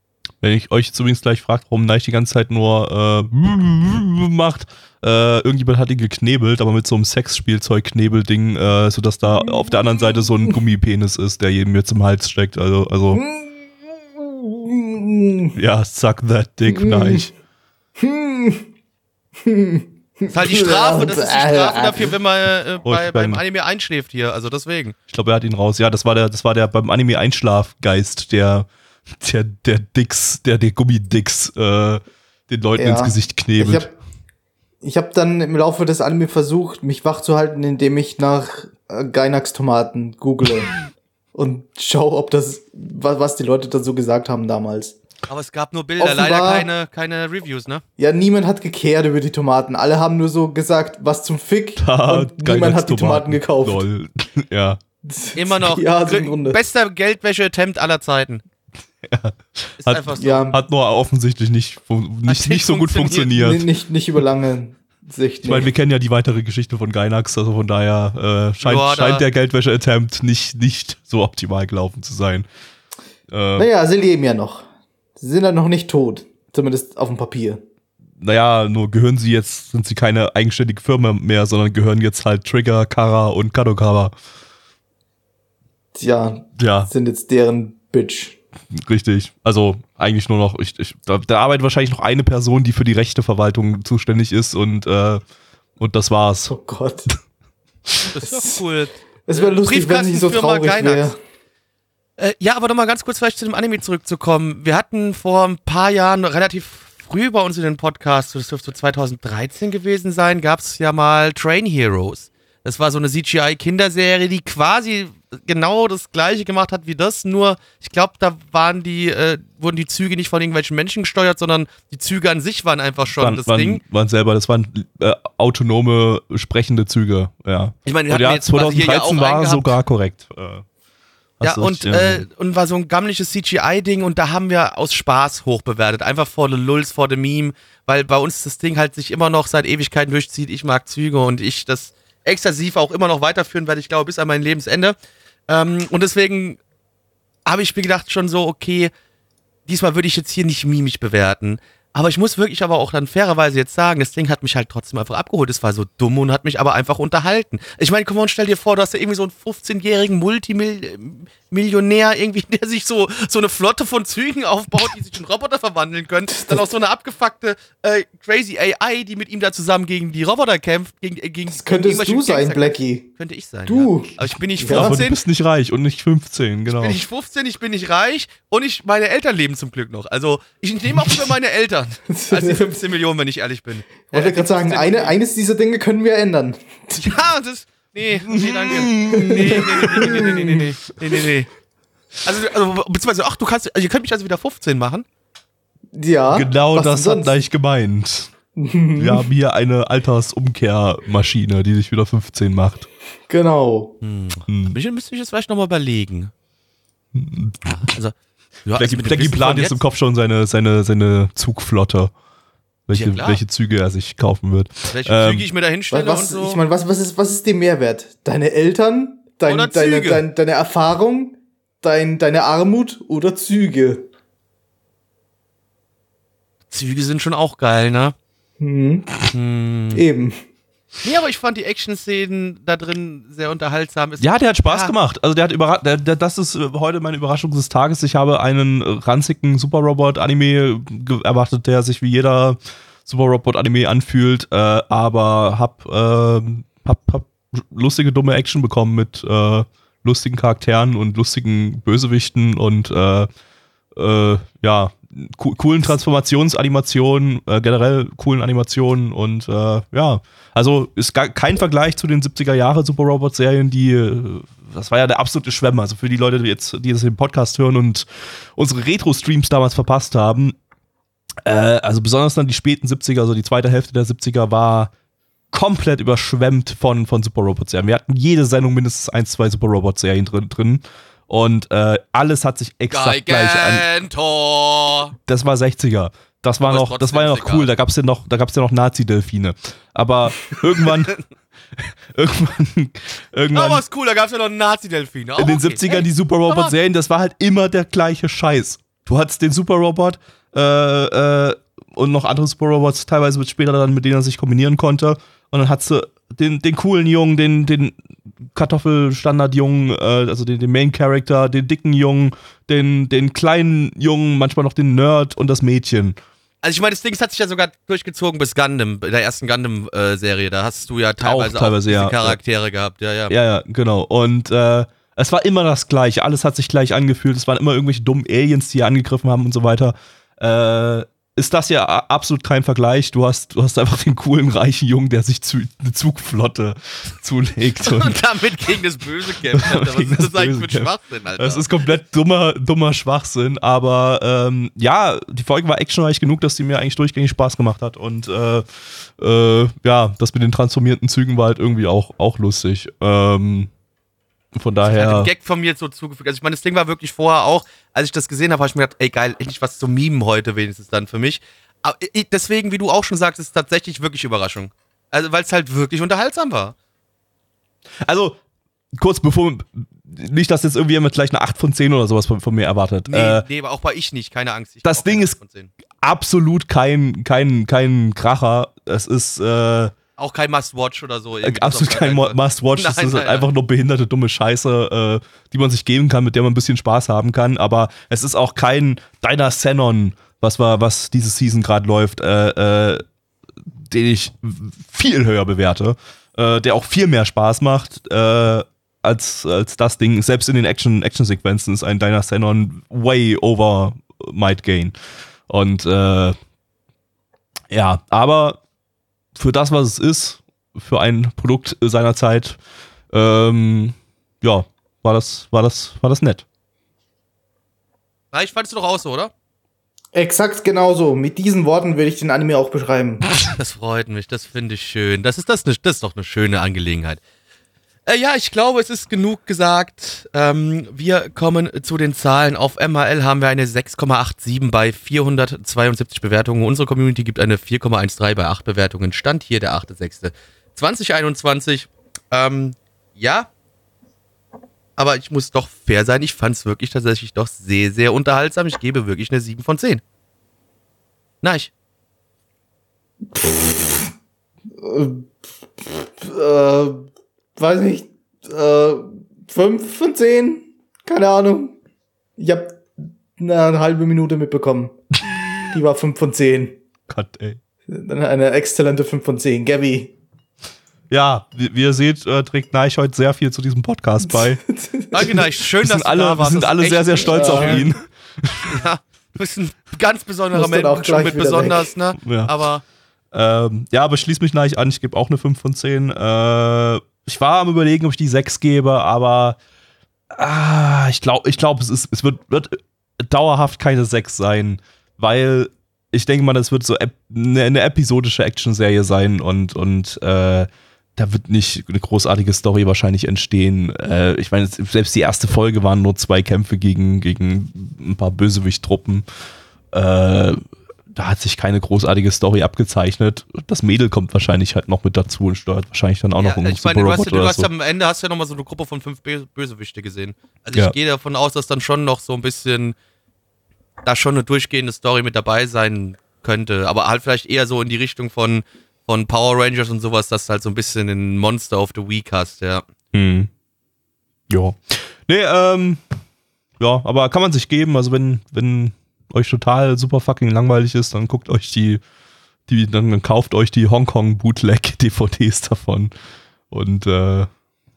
S2: Wenn ich euch jetzt übrigens gleich fragt, warum Neich die ganze Zeit nur äh, macht, äh, irgendjemand hat ihn geknebelt, aber mit so einem Sexspielzeug-Knebelding, äh, sodass da auf der anderen Seite so ein Gummipenis ist, der jedem jetzt im Hals steckt. Also, also ja, suck that dick, Neich.
S1: Das ist halt die Strafe, das ist die Strafe dafür, wenn man äh,
S2: Oh,
S1: bei,
S2: ich
S1: beim Anime einschläft hier. Also deswegen.
S2: Ich glaube, er hat ihn raus. Ja, das war der, das war der beim Anime Einschlafgeist, der, der, der Dix, der, der Gummidix, äh, den Leuten
S3: Ja.
S2: ins Gesicht
S3: Ich
S2: knebelt.
S3: habe ich hab dann im Laufe des Anime versucht, mich wach zu halten, indem ich nach äh, Gainax-Tomaten google und schau, ob das, was, was die Leute dazu gesagt haben damals.
S1: Aber es gab nur Bilder,
S3: Offenbar-
S1: leider keine, keine Reviews, ne?
S3: Ja, niemand hat gekehrt über die Tomaten. Alle haben nur so gesagt, was zum Fick.
S2: Da,
S3: und niemand hat die
S2: Gainax-Tomaten.
S3: Tomaten gekauft.
S2: Lol. ja.
S1: Immer noch
S3: Ja, so im
S1: gr-
S3: Grunde.
S1: bester Geldwäsche-Attempt aller Zeiten. Ist
S2: Hat-
S1: einfach so.
S3: Ja,
S2: Hat nur offensichtlich nicht, nicht,
S1: nicht
S2: so gut
S1: funktioniert.
S2: funktioniert.
S3: n- nicht, nicht über lange Sicht.
S2: Ich meine, wir kennen ja die weitere Geschichte von Gainax, also von daher äh, scheint,
S1: Ja, da-
S2: scheint der Geldwäsche-Attempt nicht, nicht so optimal gelaufen zu sein. Äh,
S3: naja, sie leben ja noch. Sie sind ja noch nicht tot. Zumindest auf dem Papier.
S2: naja, nur gehören sie jetzt, sind sie keine eigenständige Firma mehr, sondern gehören jetzt halt Trigger, Kara und Kadokawa.
S3: Tja,
S2: Ja,
S3: sind jetzt deren Bitch.
S2: richtig. Also eigentlich nur noch, ich, ich, da, da arbeitet wahrscheinlich noch eine Person, die für die Rechteverwaltung zuständig ist und, äh, und das war's.
S3: Oh Gott.
S1: Das ist doch cool.
S3: Es wäre lustig, wenn sie so
S1: Briefkastenfirma
S3: traurig wäre.
S1: Äh, ja, aber nochmal ganz kurz vielleicht zu dem Anime zurückzukommen. Wir hatten vor ein paar Jahren relativ früh bei uns in den Podcast, das dürfte so 2013 gewesen sein, gab es ja mal Train Heroes. Das war so eine CGI-Kinderserie, die quasi genau das gleiche gemacht hat wie das, nur ich glaube, da waren die, äh, wurden die Züge nicht von irgendwelchen Menschen gesteuert, sondern die Züge an sich waren einfach schon
S2: waren,
S1: das
S2: waren,
S1: Ding.
S2: waren selber, das waren äh, autonome, sprechende Züge, ja.
S1: Ich meine,
S2: ja,
S1: jetzt quasi hier ja auch
S2: 2013 war sogar korrekt. Äh,
S1: Ja,
S2: du
S1: und, äh, und war so ein gammeliges CGI-Ding und da haben wir aus Spaß hochbewertet. Einfach vor the Lulz, vor the Meme, weil bei uns das Ding halt sich immer noch seit Ewigkeiten durchzieht. Ich mag Züge und ich das exzessiv auch immer noch weiterführen werde, ich glaube, bis an mein Lebensende. Ähm, und deswegen habe ich mir gedacht schon so, okay, diesmal würde ich jetzt hier nicht mimisch bewerten. Aber ich muss wirklich aber auch dann fairerweise jetzt sagen, das Ding hat mich halt trotzdem einfach abgeholt. Es war so dumm und hat mich aber einfach unterhalten. Ich meine, komm on, stell dir vor, du hast ja irgendwie so einen 15-jährigen Multimillionär irgendwie, der sich so, so eine Flotte von Zügen aufbaut, die sich in Roboter verwandeln können. Dann auch so eine abgefuckte äh, crazy AI, die mit ihm da zusammen gegen die Roboter kämpft. Gegen, äh, gegen
S3: Das könntest
S1: irgendwelche
S3: du sein,
S1: Gangster-
S3: Blackie.
S1: Könnte ich sein.
S3: Du.
S1: Ja. Aber ich bin nicht
S2: ja, aber du
S1: 15,
S2: bist nicht reich und nicht 15, genau.
S1: bin ich 15, ich bin nicht reich und ich, meine Eltern leben zum Glück noch. Also ich nehme auch über meine Eltern als die 15 Millionen, wenn ich ehrlich bin.
S3: Ich wollte
S1: Äh,
S3: gerade sagen,
S1: 15
S3: eine, eines dieser Dinge können wir ändern.
S1: Ja, das. Nee, nee, danke. Nee, nee, nee, nee, nee, nee, nee, nee, nee, nee, nee. Also, also, beziehungsweise, ach, du kannst, also ihr könnt mich also wieder 15 machen.
S3: Ja.
S2: Genau das hat gleich gemeint. Wir haben hier eine Altersumkehrmaschine, die sich wieder 15 macht.
S3: Genau.
S2: Hm.
S1: Mich müsste ich jetzt vielleicht nochmal überlegen. Ja, also, ja, also dem
S2: Blackie
S1: Wissen
S2: plant jetzt im Kopf schon seine, seine, seine Zugflotte. Welche,
S1: Ja,
S2: welche Züge er sich kaufen wird.
S1: welche
S2: Ähm,
S1: Züge ich mir da hinstelle
S3: was,
S1: und so.
S3: Ich meine, was, was, ist, was ist dem Mehrwert? Deine Eltern? Dein,
S1: Oder
S3: deine, dein, deine Erfahrung? Dein, deine Armut oder Züge?
S1: Züge sind schon auch geil, ne?
S3: Hm.
S1: Hm.
S3: Eben.
S1: Nee, aber ich fand die Action-Szenen da drin sehr unterhaltsam. Es-
S2: Ja, der hat Spaß
S1: Ja.
S2: gemacht. Also der hat überrascht, das ist äh, heute meine Überraschung des Tages. Ich habe einen äh, ranzigen Super Robot Anime ge- erwartet, der sich wie jeder Super Robot Anime anfühlt, äh, aber hab, ähm, hab, hab lustige dumme Action bekommen mit äh, lustigen Charakteren und lustigen Bösewichten und äh, äh, ja, co coolen Transformationsanimationen, äh, generell coolen Animationen und äh, ja, also ist gar kein Vergleich zu den 70er Jahre Super Robot Serien, die äh, das war ja der absolute Schwemme, also für die Leute, die jetzt die das im Podcast hören und unsere Retro Streams damals verpasst haben, äh, also besonders dann die späten 70er, also die zweite Hälfte der 70er war komplett überschwemmt von, von Super Robot Serien. Wir hatten jede Sendung mindestens ein, zwei Super Robot Serien drin, drin. Und äh, alles hat sich exakt gleich an. Das war 60er. Das war noch, das war ja noch cool. Da gab's ja noch, da gab's ja noch Nazi-Delfine. Aber irgendwann, irgendwann, irgendwann
S1: Aber ist cool, da gab es ja noch Nazi-Delfine.
S2: in den
S1: okay.
S2: 70ern die Super Robot Serien, das war halt immer der gleiche Scheiß. Du hattest den Super Robot äh, äh, und noch andere Super Robots, teilweise mit später dann, mit denen er sich kombinieren konnte. Und dann hattest du den, den coolen Jungen, den, den Kartoffelstandard-Jungen, äh, also den, den Main-Character, den dicken Jungen, den, den kleinen Jungen, manchmal noch den Nerd und das Mädchen.
S1: Also ich meine, das Ding hat sich ja sogar durchgezogen bis Gundam, bei der ersten Gundam-Serie. Da hast du ja teilweise auch,
S2: teilweise,
S1: diese
S2: ja.
S1: Charaktere gehabt. Ja, ja.
S2: Ja, ja, genau. Und äh, es war immer das Gleiche. Alles hat sich gleich angefühlt. Es waren immer irgendwelche dummen Aliens, die hier angegriffen haben und so weiter. Äh, ist das ja absolut kein Vergleich. Du hast, du hast einfach den coolen, reichen Jungen, der sich zu, eine Zugflotte zulegt. Und
S1: Und damit gegen das Böse kämpft. Alter. Was ist
S2: das
S1: das eigentlich mit. Schwachsinn, Alter?
S2: es ist komplett dummer, dummer Schwachsinn. Aber ähm, ja, die Folge war actionreich genug, dass die mir eigentlich durchgängig Spaß gemacht hat. Und äh, äh, ja, das mit den transformierten Zügen war halt irgendwie auch, auch lustig. Ähm, von
S1: halt
S2: daher.
S1: ein Gag von mir so zugefügt. Also ich meine, das Ding war wirklich vorher auch, als ich das gesehen habe, habe ich mir gedacht, ey geil, endlich was zum Meme heute wenigstens dann für mich. Aber ich, deswegen, wie du auch schon sagst, ist es tatsächlich wirklich Überraschung. Also weil es halt wirklich unterhaltsam war.
S2: Also, kurz bevor, nicht, dass jetzt irgendwie jemand gleich eine 8 von 10 oder sowas von, von mir erwartet.
S1: Nee,
S2: Äh,
S1: nee, aber auch bei ich nicht, keine Angst. Ich
S2: das Ding ist- absolut kein, kein, kein Kracher. Es ist äh,
S1: Auch kein Must-Watch oder so. irgendwie,
S2: absolut
S1: bis auf
S2: kein
S1: Fall.
S2: Must-Watch.
S1: Nein,
S2: ist halt einfach nur behinderte, dumme Scheiße, äh, die man sich geben kann, mit der man ein bisschen Spaß haben kann. Aber es ist auch kein Deiner Xenon, was, war, was diese Season gerade läuft, äh, äh, den ich viel höher bewerte, äh, der auch viel mehr Spaß macht. Äh, als, als das Ding, selbst in den Action- Action-Sequenzen ist ein Deiner Xenon way over Might Gain. Und äh, ja, aber für das, was es ist, für ein Produkt seiner Zeit, ähm, ja, war das, war das, war das nett.
S1: Na, ich fand's doch auch so, oder?
S3: Exakt genauso. Mit diesen Worten würde ich den Anime auch beschreiben.
S1: Das freut mich, das finde ich schön. Das ist, das, das ist doch eine schöne Angelegenheit. Äh, ja, ich glaube, es ist genug gesagt. Ähm, wir kommen zu den Zahlen. Auf MHL haben wir eine 6,87 bei 472 Bewertungen. Unsere Community gibt eine 4,13 bei 8 Bewertungen. Stand hier der 8.6.2021. Ähm, ja. Aber ich muss doch fair sein. Ich fand es wirklich tatsächlich doch sehr, sehr unterhaltsam. Ich gebe wirklich eine 7 von 10. Nein.
S3: Äh, weiß nicht, äh, 5 von 10? Keine Ahnung. Ich habe eine halbe Minute mitbekommen. Die war 5 von 10.
S2: Gott, ey.
S3: Dann eine exzellente 5 von 10. Gabby.
S2: Ja, wie, wie ihr seht, äh, trägt Neich heute sehr viel zu diesem Podcast bei.
S1: Danke, Nein. Schön,
S2: Wir
S1: dass
S2: alle,
S1: da
S2: wir sind alle sehr, sehr stolz
S3: Ja.
S2: auf ihn.
S1: Ja, du bist ein ganz besonderer
S3: dann auch
S1: Mensch, schon mit besonders, ne?
S2: Ja.
S1: Aber
S2: Ähm, ja, aber ich schließe mich Neich an. Ich gebe auch eine 5 von 10. Äh, ich war am überlegen, ob ich die 6 gebe, aber ah, ich glaube, ich glaub, es, ist, es wird, wird dauerhaft keine 6 sein, weil ich denke mal, das wird so eine, eine episodische Action-Serie sein und, und äh, da wird nicht eine großartige Story wahrscheinlich entstehen. Äh, ich meine, selbst die erste Folge waren nur zwei Kämpfe gegen, gegen ein paar Bösewicht-Truppen. Äh, da hat sich keine großartige Story abgezeichnet. Das Mädel kommt wahrscheinlich halt noch mit dazu und steuert wahrscheinlich dann auch
S1: ja,
S2: noch einen
S1: ich meine, du hast, ja- du hast
S2: so.
S1: ja am Ende hast ja noch mal so eine Gruppe von fünf Bö- Bösewichte gesehen. Also
S2: Ja.
S1: ich gehe davon aus, dass dann schon noch so ein bisschen da schon eine durchgehende Story mit dabei sein könnte, aber halt vielleicht eher so in die Richtung von von Power Rangers und sowas, dass du halt so ein bisschen ein Monster of the Week hast, ja.
S2: Hm. Ja. Nee, ähm, ja, aber kann man sich geben. Also wenn, wenn euch total super fucking langweilig ist, dann guckt euch die, die, dann, dann kauft euch die Hongkong Bootleg DVDs davon und äh,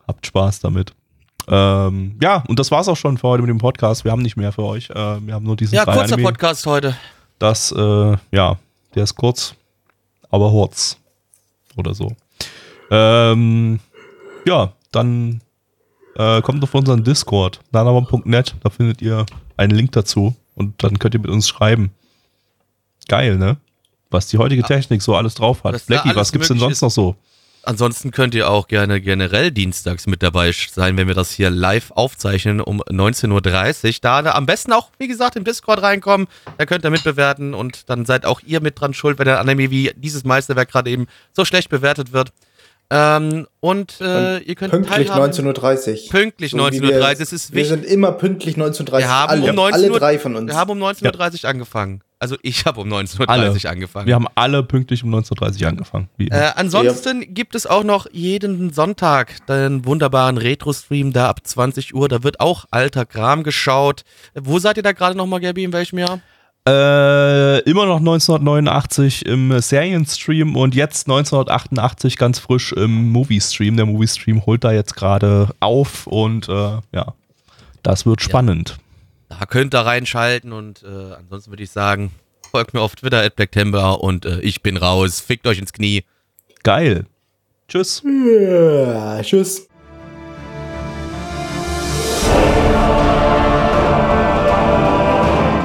S2: habt Spaß damit. Ähm, ja, und das war's auch schon für heute mit dem Podcast. Wir haben nicht mehr für euch. Äh, wir haben nur diesen
S1: Ja, kurzer
S2: Anime.
S1: Podcast heute.
S2: Das, äh, ja, der ist kurz, aber Hurz. Oder so. Ähm, ja, dann äh, kommt auf unseren Discord, nanamon.net, da findet ihr einen Link dazu und dann könnt ihr mit uns schreiben. Geil, ne? Was die heutige Technik so alles drauf hat.
S1: Alles
S2: was gibt's denn sonst noch so?
S1: Ansonsten könnt ihr auch gerne generell dienstags mit dabei sein, wenn wir das hier live aufzeichnen um 19.30 Uhr. Da, am besten auch, wie gesagt, im Discord reinkommen. Da könnt ihr mitbewerten und dann seid auch ihr mit dran schuld, wenn ein Anime wie dieses Meisterwerk gerade eben so schlecht bewertet wird. Ähm, und äh, ihr könnt
S3: Pünktlich
S1: teilhaben.
S3: 19.30 Uhr.
S1: Pünktlich
S3: So wie
S1: 19.30
S3: wir-
S1: Uhr. Das ist
S3: Wir
S1: wichtig.
S3: sind immer pünktlich 19.30 Uhr.
S1: Wir haben
S3: alle,
S1: um 19
S3: alle
S1: Uhr-
S3: drei von uns.
S1: Wir haben um 19.30 Uhr angefangen. Also ich habe um 19.30 Uhr angefangen.
S2: Wir haben alle pünktlich um 19.30 Uhr angefangen. Wie immer.
S1: Äh, ansonsten gibt es auch noch jeden Sonntag den wunderbaren Retro-Stream da ab 20 Uhr. Da wird auch alter Kram geschaut. Wo seid ihr da gerade nochmal, Gabi? In welchem Jahr?
S2: Äh, immer noch 1989 im Serienstream und jetzt 1988 ganz frisch im Movie-Stream. Der Movie-Stream holt da jetzt gerade auf und äh, ja, das wird spannend.
S1: Da könnt ihr reinschalten und äh, ansonsten würde ich sagen, folgt mir auf Twitter at BlackTember und äh, ich bin raus. Fickt euch ins Knie.
S2: Geil. Tschüss.
S3: Ja, tschüss.